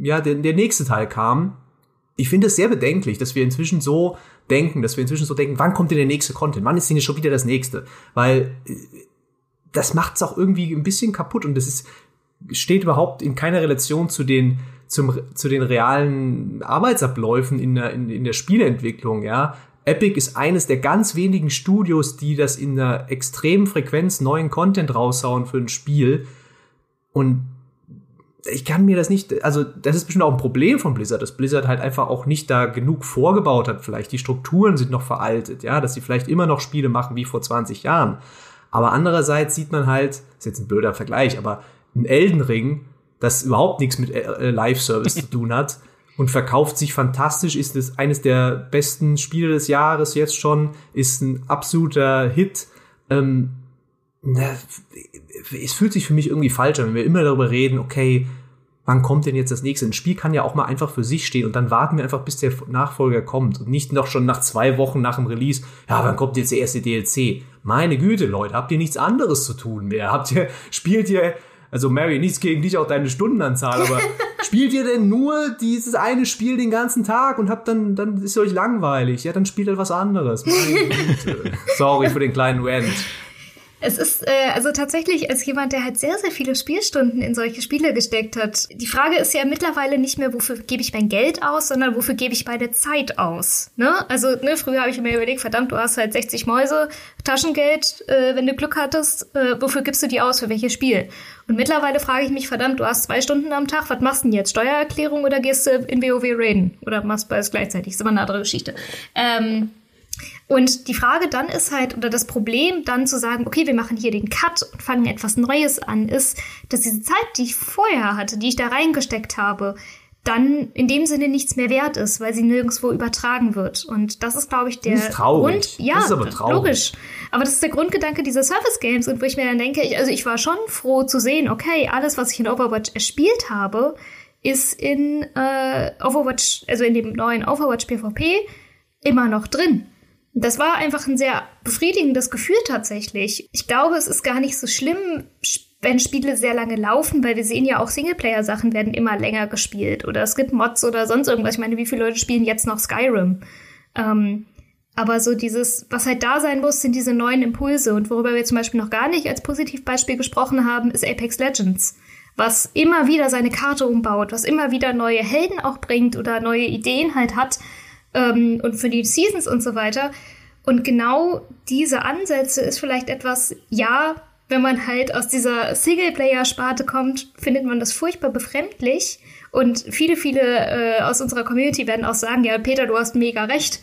ja der, der nächste Teil kam. Ich finde es sehr bedenklich, dass wir inzwischen so denken, dass wir inzwischen so denken, wann kommt denn der nächste Content? Wann ist denn schon wieder das nächste? Weil äh, das macht es auch irgendwie ein bisschen kaputt und das ist, steht überhaupt in keiner Relation zu den, zum, zu den realen Arbeitsabläufen in der, in, in der Spieleentwicklung, ja. Epic ist eines der ganz wenigen Studios, die das in einer extremen Frequenz neuen Content raushauen für ein Spiel. Und ich kann mir das nicht, also das ist bestimmt auch ein Problem von Blizzard, dass Blizzard halt einfach auch nicht da genug vorgebaut hat. Vielleicht die Strukturen sind noch veraltet, ja, dass sie vielleicht immer noch Spiele machen wie vor 20 Jahren. Aber andererseits sieht man halt, ist jetzt ein blöder Vergleich, aber ein Elden Ring, das überhaupt nichts mit äh, Live-Service zu tun hat, und verkauft sich fantastisch, ist es eines der besten Spiele des Jahres jetzt schon, ist ein absoluter Hit. Ähm, na, es fühlt sich für mich irgendwie falsch an, wenn wir immer darüber reden, okay, wann kommt denn jetzt das nächste? Ein Spiel kann ja auch mal einfach für sich stehen und dann warten wir einfach, bis der Nachfolger kommt und nicht noch schon nach zwei Wochen nach dem Release, ja, wann kommt jetzt der erste DLC? Meine Güte, Leute, habt ihr nichts anderes zu tun mehr? Habt ihr, spielt ihr, also Mary, nichts gegen dich, auch deine Stundenanzahl, aber spielt ihr denn nur dieses eine Spiel den ganzen Tag und habt dann, dann ist euch langweilig? Ja, dann spielt etwas anderes. Meine Güte. Sorry für den kleinen Rant. Es ist äh, also tatsächlich als jemand, der halt sehr, sehr viele Spielstunden in solche Spiele gesteckt hat. Die Frage ist ja mittlerweile nicht mehr, wofür gebe ich mein Geld aus, sondern wofür gebe ich meine Zeit aus. Ne? Also ne, früher habe ich mir überlegt, verdammt, du hast halt 60 Mäuse, Taschengeld, äh, wenn du Glück hattest, äh, wofür gibst du die aus, für welches Spiel? Und mittlerweile frage ich mich, verdammt, du hast zwei Stunden am Tag, was machst du denn jetzt? Steuererklärung oder gehst du in WoW raiden? Oder machst beides gleichzeitig? ist immer eine andere Geschichte. Ähm, und die Frage dann ist halt, oder das Problem dann zu sagen, okay, wir machen hier den Cut und fangen etwas Neues an, ist, dass diese Zeit, die ich vorher hatte, die ich da reingesteckt habe, dann in dem Sinne nichts mehr wert ist, weil sie nirgendwo übertragen wird. Und das ist, glaube ich, der das ist traurig. Grund. Ja, das ist aber traurig. logisch. Aber das ist der Grundgedanke dieser Surface Games und wo ich mir dann denke, ich, also ich war schon froh zu sehen, okay, alles, was ich in Overwatch erspielt habe, ist in äh, Overwatch, also in dem neuen Overwatch PvP immer noch drin. Das war einfach ein sehr befriedigendes Gefühl tatsächlich. Ich glaube, es ist gar nicht so schlimm, wenn Spiele sehr lange laufen, weil wir sehen ja auch Singleplayer-Sachen werden immer länger gespielt oder es gibt Mods oder sonst irgendwas. Ich meine, wie viele Leute spielen jetzt noch Skyrim? Ähm, aber so dieses, was halt da sein muss, sind diese neuen Impulse. Und worüber wir zum Beispiel noch gar nicht als Positivbeispiel gesprochen haben, ist Apex Legends. Was immer wieder seine Karte umbaut, was immer wieder neue Helden auch bringt oder neue Ideen halt hat, ähm, und für die Seasons und so weiter. Und genau diese Ansätze ist vielleicht etwas, ja, wenn man halt aus dieser Singleplayer-Sparte kommt, findet man das furchtbar befremdlich. Und viele, viele äh, aus unserer Community werden auch sagen, ja, Peter, du hast mega recht.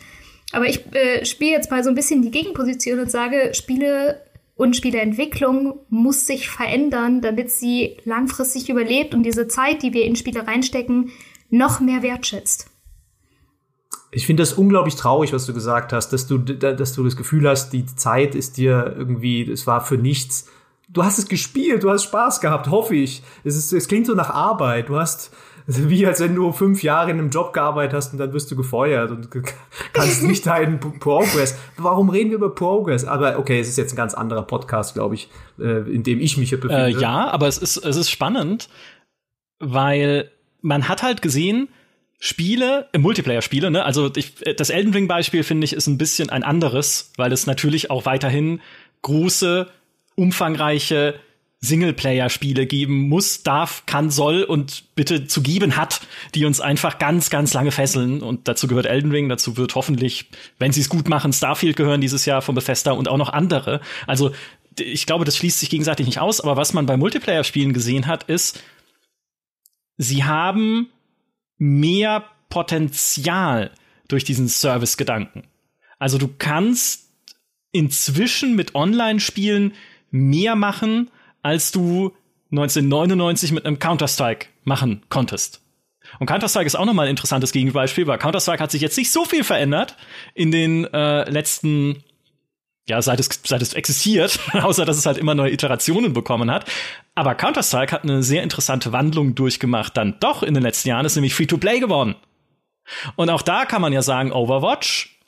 Aber ich äh, spiele jetzt mal so ein bisschen die Gegenposition und sage, Spiele und Spieleentwicklung muss sich verändern, damit sie langfristig überlebt und diese Zeit, die wir in Spiele reinstecken, noch mehr wertschätzt. Ich finde das unglaublich traurig, was du gesagt hast, dass du, dass du das Gefühl hast, die Zeit ist dir irgendwie, es war für nichts. Du hast es gespielt, du hast Spaß gehabt, hoffe ich. Es, ist, es klingt so nach Arbeit. Du hast, wie als wenn du fünf Jahre in einem Job gearbeitet hast und dann wirst du gefeuert und kannst nicht deinen Progress. Warum reden wir über Progress? Aber okay, es ist jetzt ein ganz anderer Podcast, glaube ich, äh, in dem ich mich hier befinde. Äh, ja, aber es ist, es ist spannend, weil man hat halt gesehen, Spiele, äh, Multiplayer-Spiele, ne? Also ich, äh, das Elden Ring-Beispiel finde ich ist ein bisschen ein anderes, weil es natürlich auch weiterhin große, umfangreiche Singleplayer-Spiele geben muss, darf, kann, soll und bitte zu geben hat, die uns einfach ganz, ganz lange fesseln. Und dazu gehört Elden Ring, dazu wird hoffentlich, wenn sie es gut machen, Starfield gehören dieses Jahr von Bethesda und auch noch andere. Also ich glaube, das schließt sich gegenseitig nicht aus, aber was man bei Multiplayer-Spielen gesehen hat, ist, sie haben mehr Potenzial durch diesen Service-Gedanken. Also du kannst inzwischen mit Online-Spielen mehr machen, als du 1999 mit einem Counter-Strike machen konntest. Und Counter-Strike ist auch nochmal ein interessantes Gegenbeispiel, weil Counter-Strike hat sich jetzt nicht so viel verändert in den äh, letzten ja, seit es, seit es existiert, außer dass es halt immer neue Iterationen bekommen hat. Aber Counter-Strike hat eine sehr interessante Wandlung durchgemacht, dann doch in den letzten Jahren, ist nämlich Free-to-Play geworden. Und auch da kann man ja sagen, Overwatch,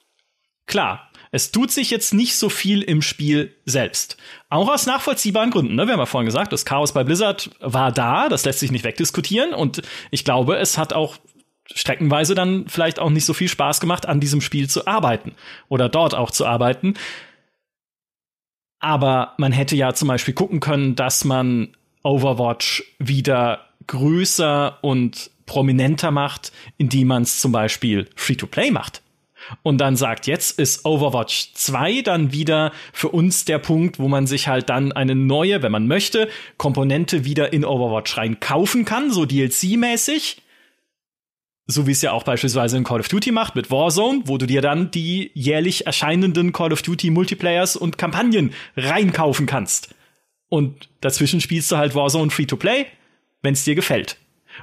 klar, es tut sich jetzt nicht so viel im Spiel selbst. Auch aus nachvollziehbaren Gründen. Ne? Wir haben ja vorhin gesagt, das Chaos bei Blizzard war da, das lässt sich nicht wegdiskutieren. Und ich glaube, es hat auch streckenweise dann vielleicht auch nicht so viel Spaß gemacht, an diesem Spiel zu arbeiten oder dort auch zu arbeiten. Aber man hätte ja zum Beispiel gucken können, dass man Overwatch wieder größer und prominenter macht, indem man es zum Beispiel Free-to-Play macht. Und dann sagt, jetzt ist Overwatch 2 dann wieder für uns der Punkt, wo man sich halt dann eine neue, wenn man möchte, Komponente wieder in Overwatch rein kaufen kann, so DLC-mäßig so wie es ja auch beispielsweise in Call of Duty macht mit Warzone, wo du dir dann die jährlich erscheinenden Call of Duty Multiplayers und Kampagnen reinkaufen kannst. Und dazwischen spielst du halt Warzone Free to Play, wenn es dir gefällt.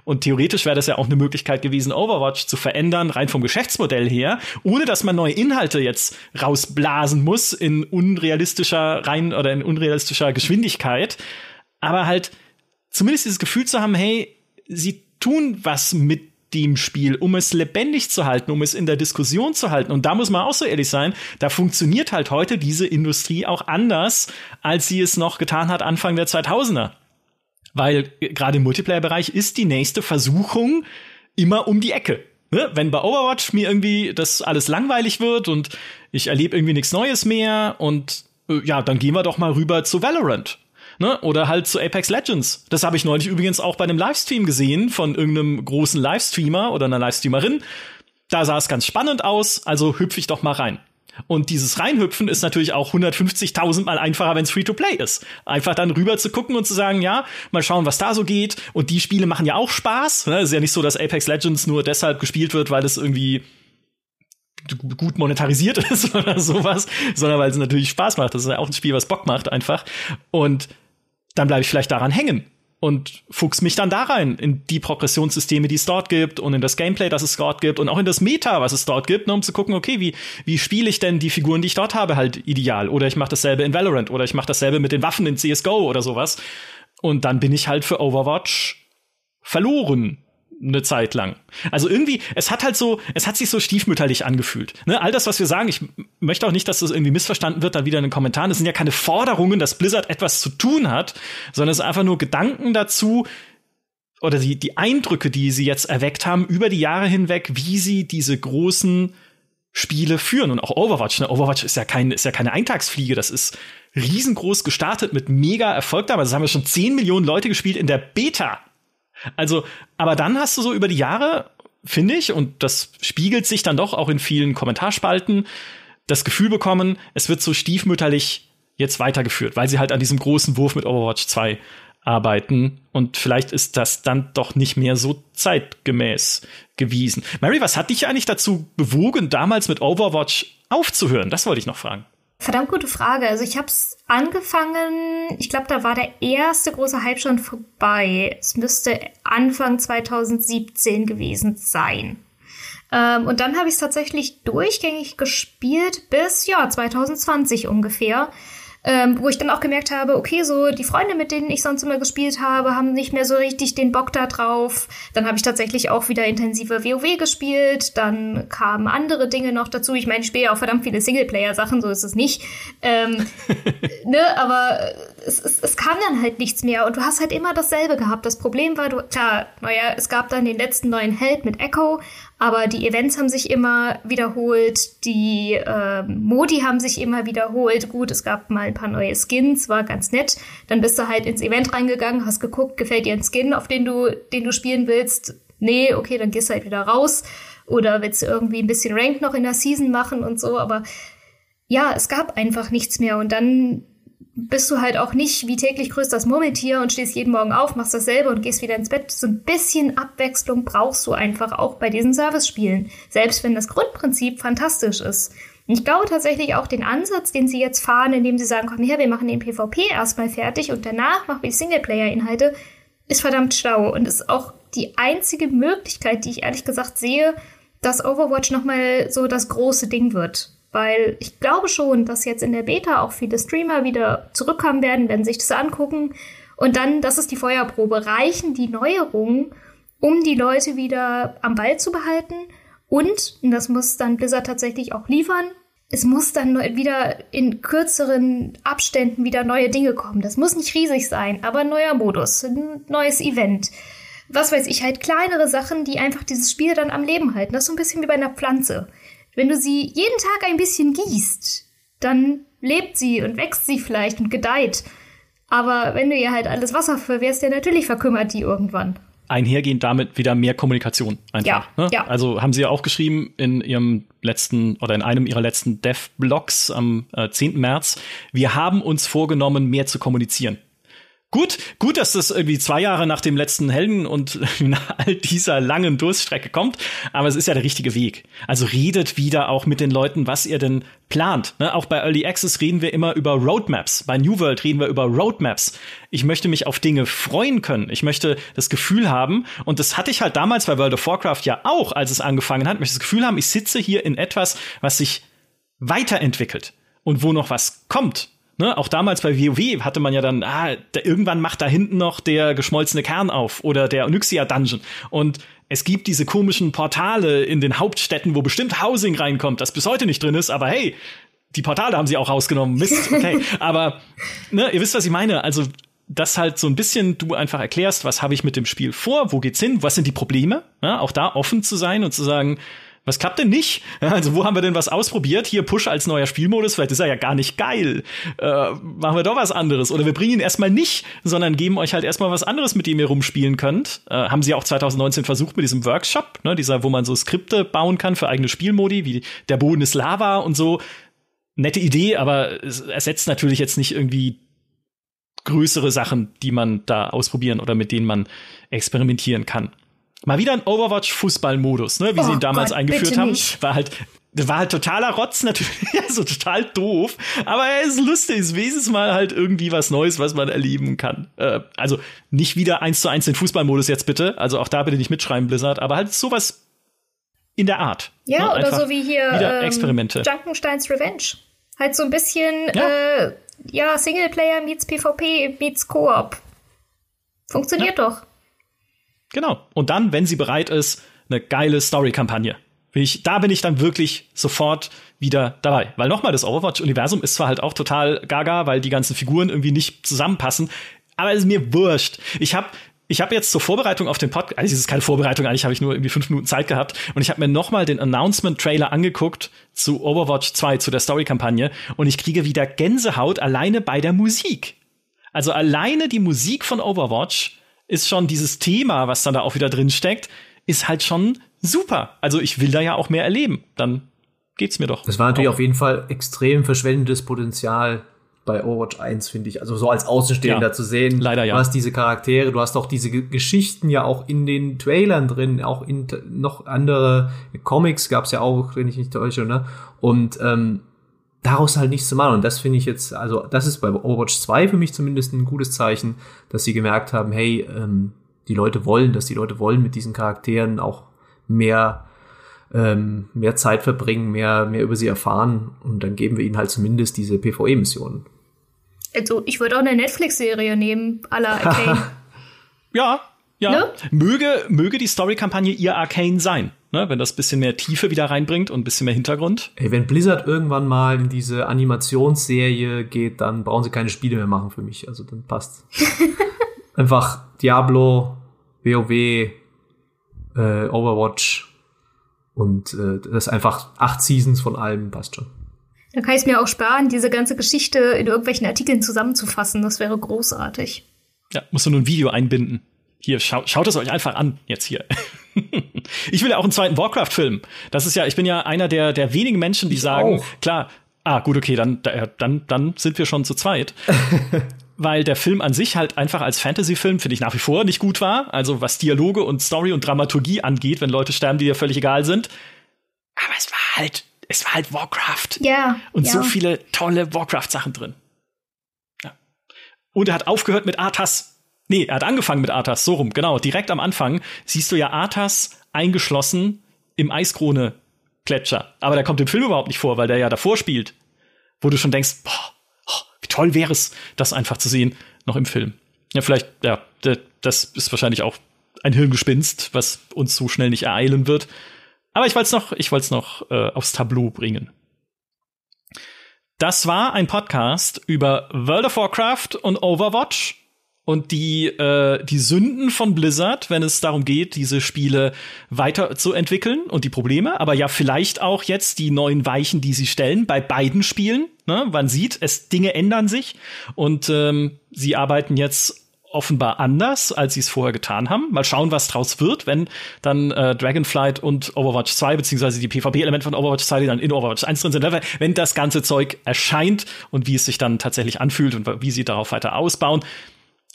Und theoretisch wäre das ja auch eine Möglichkeit gewesen, Overwatch zu verändern, rein vom Geschäftsmodell her, ohne dass man neue Inhalte jetzt rausblasen muss in unrealistischer rein oder in unrealistischer Geschwindigkeit. Aber halt zumindest dieses Gefühl zu haben, hey, sie tun was mit dem Spiel, um es lebendig zu halten, um es in der Diskussion zu halten. Und da muss man auch so ehrlich sein, da funktioniert halt heute diese Industrie auch anders, als sie es noch getan hat Anfang der 2000er. Weil gerade im Multiplayer-Bereich ist die nächste Versuchung immer um die Ecke. Ne? Wenn bei Overwatch mir irgendwie das alles langweilig wird und ich erlebe irgendwie nichts Neues mehr und äh, ja, dann gehen wir doch mal rüber zu Valorant. Ne? Oder halt zu Apex Legends. Das habe ich neulich übrigens auch bei einem Livestream gesehen von irgendeinem großen Livestreamer oder einer Livestreamerin. Da sah es ganz spannend aus, also hüpfe ich doch mal rein. Und dieses Reinhüpfen ist natürlich auch 150.000 Mal einfacher, wenn es Free-to-Play ist. Einfach dann rüber zu gucken und zu sagen, ja, mal schauen, was da so geht. Und die Spiele machen ja auch Spaß. Ne? Es ist ja nicht so, dass Apex Legends nur deshalb gespielt wird, weil es irgendwie gut monetarisiert ist oder sowas, sondern weil es natürlich Spaß macht. Das ist ja auch ein Spiel, was Bock macht einfach. Und dann bleibe ich vielleicht daran hängen und fuchs mich dann da rein in die Progressionssysteme, die es dort gibt und in das Gameplay, das es dort gibt und auch in das Meta, was es dort gibt, ne, um zu gucken, okay, wie wie spiele ich denn die Figuren, die ich dort habe, halt ideal? Oder ich mache dasselbe in Valorant oder ich mache dasselbe mit den Waffen in CS:GO oder sowas. Und dann bin ich halt für Overwatch verloren eine Zeit lang. Also irgendwie, es hat halt so, es hat sich so stiefmütterlich angefühlt. Ne? All das, was wir sagen, ich möchte auch nicht, dass das irgendwie missverstanden wird, dann wieder in den Kommentaren. Es sind ja keine Forderungen, dass Blizzard etwas zu tun hat, sondern es sind einfach nur Gedanken dazu, oder die, die Eindrücke, die sie jetzt erweckt haben über die Jahre hinweg, wie sie diese großen Spiele führen. Und auch Overwatch. Ne? Overwatch ist ja, kein, ist ja keine Eintagsfliege. Das ist riesengroß gestartet mit mega Erfolg damals. Das haben wir schon 10 Millionen Leute gespielt in der Beta. Also, aber dann hast du so über die Jahre, finde ich, und das spiegelt sich dann doch auch in vielen Kommentarspalten, das Gefühl bekommen, es wird so stiefmütterlich jetzt weitergeführt, weil sie halt an diesem großen Wurf mit Overwatch 2 arbeiten und vielleicht ist das dann doch nicht mehr so zeitgemäß gewiesen. Mary, was hat dich eigentlich dazu bewogen, damals mit Overwatch aufzuhören? Das wollte ich noch fragen. Verdammt gute Frage. Also ich habe es angefangen, ich glaube, da war der erste große Hype schon vorbei. Es müsste Anfang 2017 gewesen sein. Ähm, und dann habe ich es tatsächlich durchgängig gespielt bis ja 2020 ungefähr ähm, wo ich dann auch gemerkt habe, okay, so die Freunde, mit denen ich sonst immer gespielt habe, haben nicht mehr so richtig den Bock da drauf. Dann habe ich tatsächlich auch wieder intensive WoW gespielt. Dann kamen andere Dinge noch dazu. Ich meine, ich spiele ja auch verdammt viele Singleplayer-Sachen, so ist es nicht. Ähm, ne, aber es, es, es kam dann halt nichts mehr und du hast halt immer dasselbe gehabt. Das Problem war, du, klar, naja, es gab dann den letzten neuen Held mit Echo, aber die Events haben sich immer wiederholt, die äh, Modi haben sich immer wiederholt. Gut, es gab mal ein paar neue Skins, war ganz nett. Dann bist du halt ins Event reingegangen, hast geguckt, gefällt dir ein Skin, auf den du, den du spielen willst? Nee, okay, dann gehst du halt wieder raus. Oder willst du irgendwie ein bisschen Rank noch in der Season machen und so, aber ja, es gab einfach nichts mehr. Und dann bist du halt auch nicht wie täglich grüßt das Murmeltier und stehst jeden Morgen auf, machst dasselbe und gehst wieder ins Bett. So ein bisschen Abwechslung brauchst du einfach auch bei diesen Service-Spielen. Selbst wenn das Grundprinzip fantastisch ist. Und ich glaube tatsächlich auch den Ansatz, den sie jetzt fahren, indem sie sagen, komm her, wir machen den PvP erstmal fertig und danach machen wir die Singleplayer-Inhalte, ist verdammt schlau und ist auch die einzige Möglichkeit, die ich ehrlich gesagt sehe, dass Overwatch nochmal so das große Ding wird. Weil ich glaube schon, dass jetzt in der Beta auch viele Streamer wieder zurückkommen werden, werden sich das angucken. Und dann, das ist die Feuerprobe, reichen die Neuerungen, um die Leute wieder am Ball zu behalten. Und, und das muss dann Blizzard tatsächlich auch liefern, es muss dann wieder in kürzeren Abständen wieder neue Dinge kommen. Das muss nicht riesig sein, aber ein neuer Modus, ein neues Event. Was weiß ich, halt kleinere Sachen, die einfach dieses Spiel dann am Leben halten. Das ist so ein bisschen wie bei einer Pflanze. Wenn du sie jeden Tag ein bisschen gießt, dann lebt sie und wächst sie vielleicht und gedeiht. Aber wenn du ihr halt alles Wasser verwehrst, ja natürlich verkümmert die irgendwann. Einhergehend damit wieder mehr Kommunikation einfach. Ja, ne? ja. Also haben sie ja auch geschrieben in ihrem letzten oder in einem ihrer letzten Dev-Blogs am äh, 10. März, wir haben uns vorgenommen, mehr zu kommunizieren. Gut, gut, dass das irgendwie zwei Jahre nach dem letzten Helden und nach all dieser langen Durststrecke kommt, aber es ist ja der richtige Weg. Also redet wieder auch mit den Leuten, was ihr denn plant. Ne? Auch bei Early Access reden wir immer über Roadmaps. Bei New World reden wir über Roadmaps. Ich möchte mich auf Dinge freuen können. Ich möchte das Gefühl haben, und das hatte ich halt damals bei World of Warcraft ja auch, als es angefangen hat, ich möchte das Gefühl haben, ich sitze hier in etwas, was sich weiterentwickelt und wo noch was kommt Ne, auch damals bei WoW hatte man ja dann, ah, da, irgendwann macht da hinten noch der geschmolzene Kern auf oder der Onyxia Dungeon. Und es gibt diese komischen Portale in den Hauptstädten, wo bestimmt Housing reinkommt, das bis heute nicht drin ist, aber hey, die Portale haben sie auch rausgenommen. Mist, okay. aber ne, ihr wisst, was ich meine. Also, dass halt so ein bisschen du einfach erklärst, was habe ich mit dem Spiel vor, wo geht's hin, was sind die Probleme, ja, auch da offen zu sein und zu sagen, was klappt denn nicht? Also, wo haben wir denn was ausprobiert? Hier Push als neuer Spielmodus, vielleicht ist er ja gar nicht geil. Äh, machen wir doch was anderes. Oder wir bringen ihn erstmal nicht, sondern geben euch halt erstmal was anderes, mit dem ihr rumspielen könnt. Äh, haben sie auch 2019 versucht mit diesem Workshop, ne, dieser, wo man so Skripte bauen kann für eigene Spielmodi, wie der Boden ist Lava und so. Nette Idee, aber es ersetzt natürlich jetzt nicht irgendwie größere Sachen, die man da ausprobieren oder mit denen man experimentieren kann. Mal wieder ein Overwatch-Fußball-Modus, ne, wie oh sie ihn damals Gott, eingeführt haben. Nicht. War halt, war halt totaler Rotz, natürlich, so total doof. Aber er ist lustig, ist wenigstens mal halt irgendwie was Neues, was man erleben kann. Äh, also nicht wieder eins zu eins den Fußballmodus jetzt bitte. Also auch da bitte nicht mitschreiben, Blizzard, aber halt sowas in der Art. Ja, ne? oder so wie hier ähm, Experimente. Junkensteins Revenge. Halt so ein bisschen, ja, äh, ja Singleplayer meets PvP meets Koop. Funktioniert ja. doch. Genau. Und dann, wenn sie bereit ist, eine geile Story-Kampagne. Ich, da bin ich dann wirklich sofort wieder dabei. Weil nochmal, das Overwatch-Universum ist zwar halt auch total gaga, weil die ganzen Figuren irgendwie nicht zusammenpassen, aber es ist mir wurscht. Ich habe ich habe jetzt zur Vorbereitung auf den Podcast, also es ist keine Vorbereitung, eigentlich habe ich nur irgendwie fünf Minuten Zeit gehabt und ich habe mir nochmal den Announcement-Trailer angeguckt zu Overwatch 2, zu der Story-Kampagne und ich kriege wieder Gänsehaut alleine bei der Musik. Also alleine die Musik von Overwatch ist schon dieses Thema, was dann da auch wieder drin steckt, ist halt schon super. Also ich will da ja auch mehr erleben. Dann geht's mir doch. Das war natürlich auch. auf jeden Fall extrem verschwendendes Potenzial bei Overwatch 1, finde ich. Also so als Außenstehender ja, zu sehen. Leider ja. Du hast diese Charaktere, du hast auch diese G Geschichten ja auch in den Trailern drin, auch in noch andere Comics gab's ja auch, wenn ich nicht täusche, ne? Und ähm, daraus halt nichts zu machen. Und das finde ich jetzt, also das ist bei Overwatch 2 für mich zumindest ein gutes Zeichen, dass sie gemerkt haben, hey, ähm, die Leute wollen, dass die Leute wollen mit diesen Charakteren auch mehr ähm, mehr Zeit verbringen, mehr, mehr über sie erfahren und dann geben wir ihnen halt zumindest diese PvE-Missionen. Also, ich würde auch eine Netflix-Serie nehmen, à la Arcane. ja, ja. Ne? Möge, möge die Story-Kampagne ihr Arcane sein ne, wenn das bisschen mehr Tiefe wieder reinbringt und ein bisschen mehr Hintergrund. Ey, wenn Blizzard irgendwann mal in diese Animationsserie geht, dann brauchen sie keine Spiele mehr machen für mich. Also dann passt. Einfach Diablo, WoW, äh, Overwatch und äh, das ist einfach acht Seasons von allem passt schon. Dann kann ich es mir auch sparen, diese ganze Geschichte in irgendwelchen Artikeln zusammenzufassen. Das wäre großartig. Ja, musst du nur ein Video einbinden. Hier, schau, schaut es euch einfach an, jetzt hier. ich will ja auch einen zweiten Warcraft-Film. Das ist ja, ich bin ja einer der, der wenigen Menschen, die ich sagen, auch. klar, ah, gut, okay, dann, dann, dann sind wir schon zu zweit. Weil der Film an sich halt einfach als Fantasy-Film, finde ich, nach wie vor nicht gut war. Also was Dialoge und Story und Dramaturgie angeht, wenn Leute sterben, die dir völlig egal sind. Aber es war halt, es war halt Warcraft. Ja. Und ja. so viele tolle Warcraft-Sachen drin. Ja. Und er hat aufgehört mit Arthas. Nee, er hat angefangen mit Arthas, so rum, genau. Direkt am Anfang siehst du ja Arthas eingeschlossen im Eiskrone-Gletscher. Aber der kommt im Film überhaupt nicht vor, weil der ja davor spielt. Wo du schon denkst, boah, oh, wie toll wäre es, das einfach zu sehen, noch im Film. Ja, vielleicht, ja, das ist wahrscheinlich auch ein Hirngespinst, was uns so schnell nicht ereilen wird. Aber ich wollte es noch, ich wollte es noch äh, aufs Tableau bringen. Das war ein Podcast über World of Warcraft und Overwatch und die, äh, die Sünden von Blizzard, wenn es darum geht, diese Spiele weiterzuentwickeln und die Probleme, aber ja vielleicht auch jetzt die neuen Weichen, die sie stellen bei beiden Spielen. Ne? Man sieht, es Dinge ändern sich und ähm, sie arbeiten jetzt offenbar anders, als sie es vorher getan haben. Mal schauen, was draus wird, wenn dann äh, Dragonflight und Overwatch 2, beziehungsweise die PvP-Elemente von Overwatch 2, die dann in Overwatch 1 drin sind, wenn das ganze Zeug erscheint und wie es sich dann tatsächlich anfühlt und wie sie darauf weiter ausbauen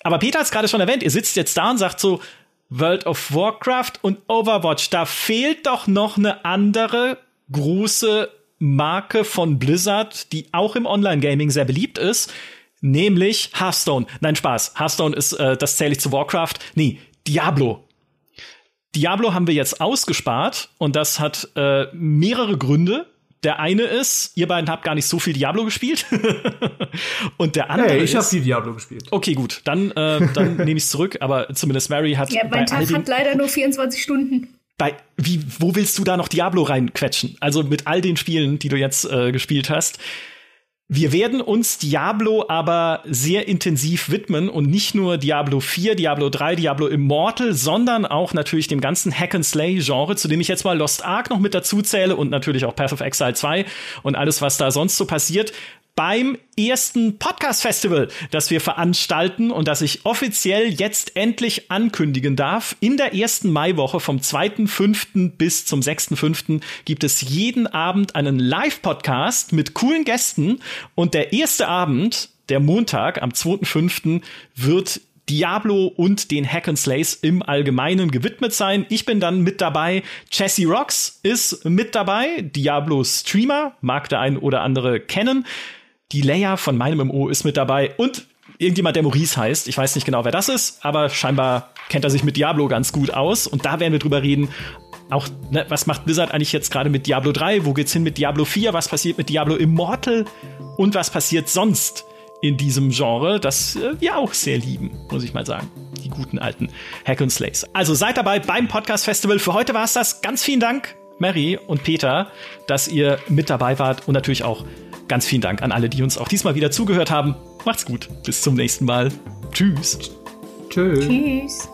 Aber Peter hat es gerade schon erwähnt, ihr sitzt jetzt da und sagt so, World of Warcraft und Overwatch, da fehlt doch noch eine andere große Marke von Blizzard, die auch im Online-Gaming sehr beliebt ist, nämlich Hearthstone. Nein, Spaß. Hearthstone ist, äh, das zähle ich zu Warcraft. Nee, Diablo. Diablo haben wir jetzt ausgespart und das hat äh, mehrere Gründe. Der eine ist, ihr beiden habt gar nicht so viel Diablo gespielt. und der andere hey, ich habe viel Diablo gespielt. Okay, gut, dann, äh, dann nehme ich zurück, aber zumindest Mary hat. Ja, mein Tag hat leider nur 24 Stunden. bei wie wo willst du da noch Diablo reinquetschen? Also mit all den Spielen, die du jetzt äh, gespielt hast. Wir werden uns Diablo aber sehr intensiv widmen und nicht nur Diablo 4, Diablo 3, Diablo Immortal, sondern auch natürlich dem ganzen Hack and Slay Genre, zu dem ich jetzt mal Lost Ark noch mit dazu zähle und natürlich auch Path of Exile 2 und alles was da sonst so passiert beim ersten Podcast Festival, das wir veranstalten und das ich offiziell jetzt endlich ankündigen darf. In der ersten Maiwoche vom 2.5. bis zum 6.5. gibt es jeden Abend einen Live-Podcast mit coolen Gästen und der erste Abend, der Montag am 2.5. wird Diablo und den Hack and Slays im Allgemeinen gewidmet sein. Ich bin dann mit dabei. Jesse Rocks ist mit dabei. Diablo Streamer, mag der ein oder andere kennen. Die Leia von meinem MMO ist mit dabei und irgendjemand, der Maurice heißt. Ich weiß nicht genau, wer das ist, aber scheinbar kennt er sich mit Diablo ganz gut aus. Und da werden wir drüber reden. Auch, ne, was macht Blizzard eigentlich jetzt gerade mit Diablo 3? Wo geht's hin mit Diablo 4? Was passiert mit Diablo Immortal? Und was passiert sonst in diesem Genre, das äh, wir auch sehr lieben, muss ich mal sagen. Die guten alten Hack and Slays. Also seid dabei beim Podcast Festival. Für heute war es das. Ganz vielen Dank, Mary und Peter, dass ihr mit dabei wart und natürlich auch ganz vielen Dank an alle, die uns auch diesmal wieder zugehört haben. Macht's gut. Bis zum nächsten Mal. Tschüss. Tschö. Tschüss.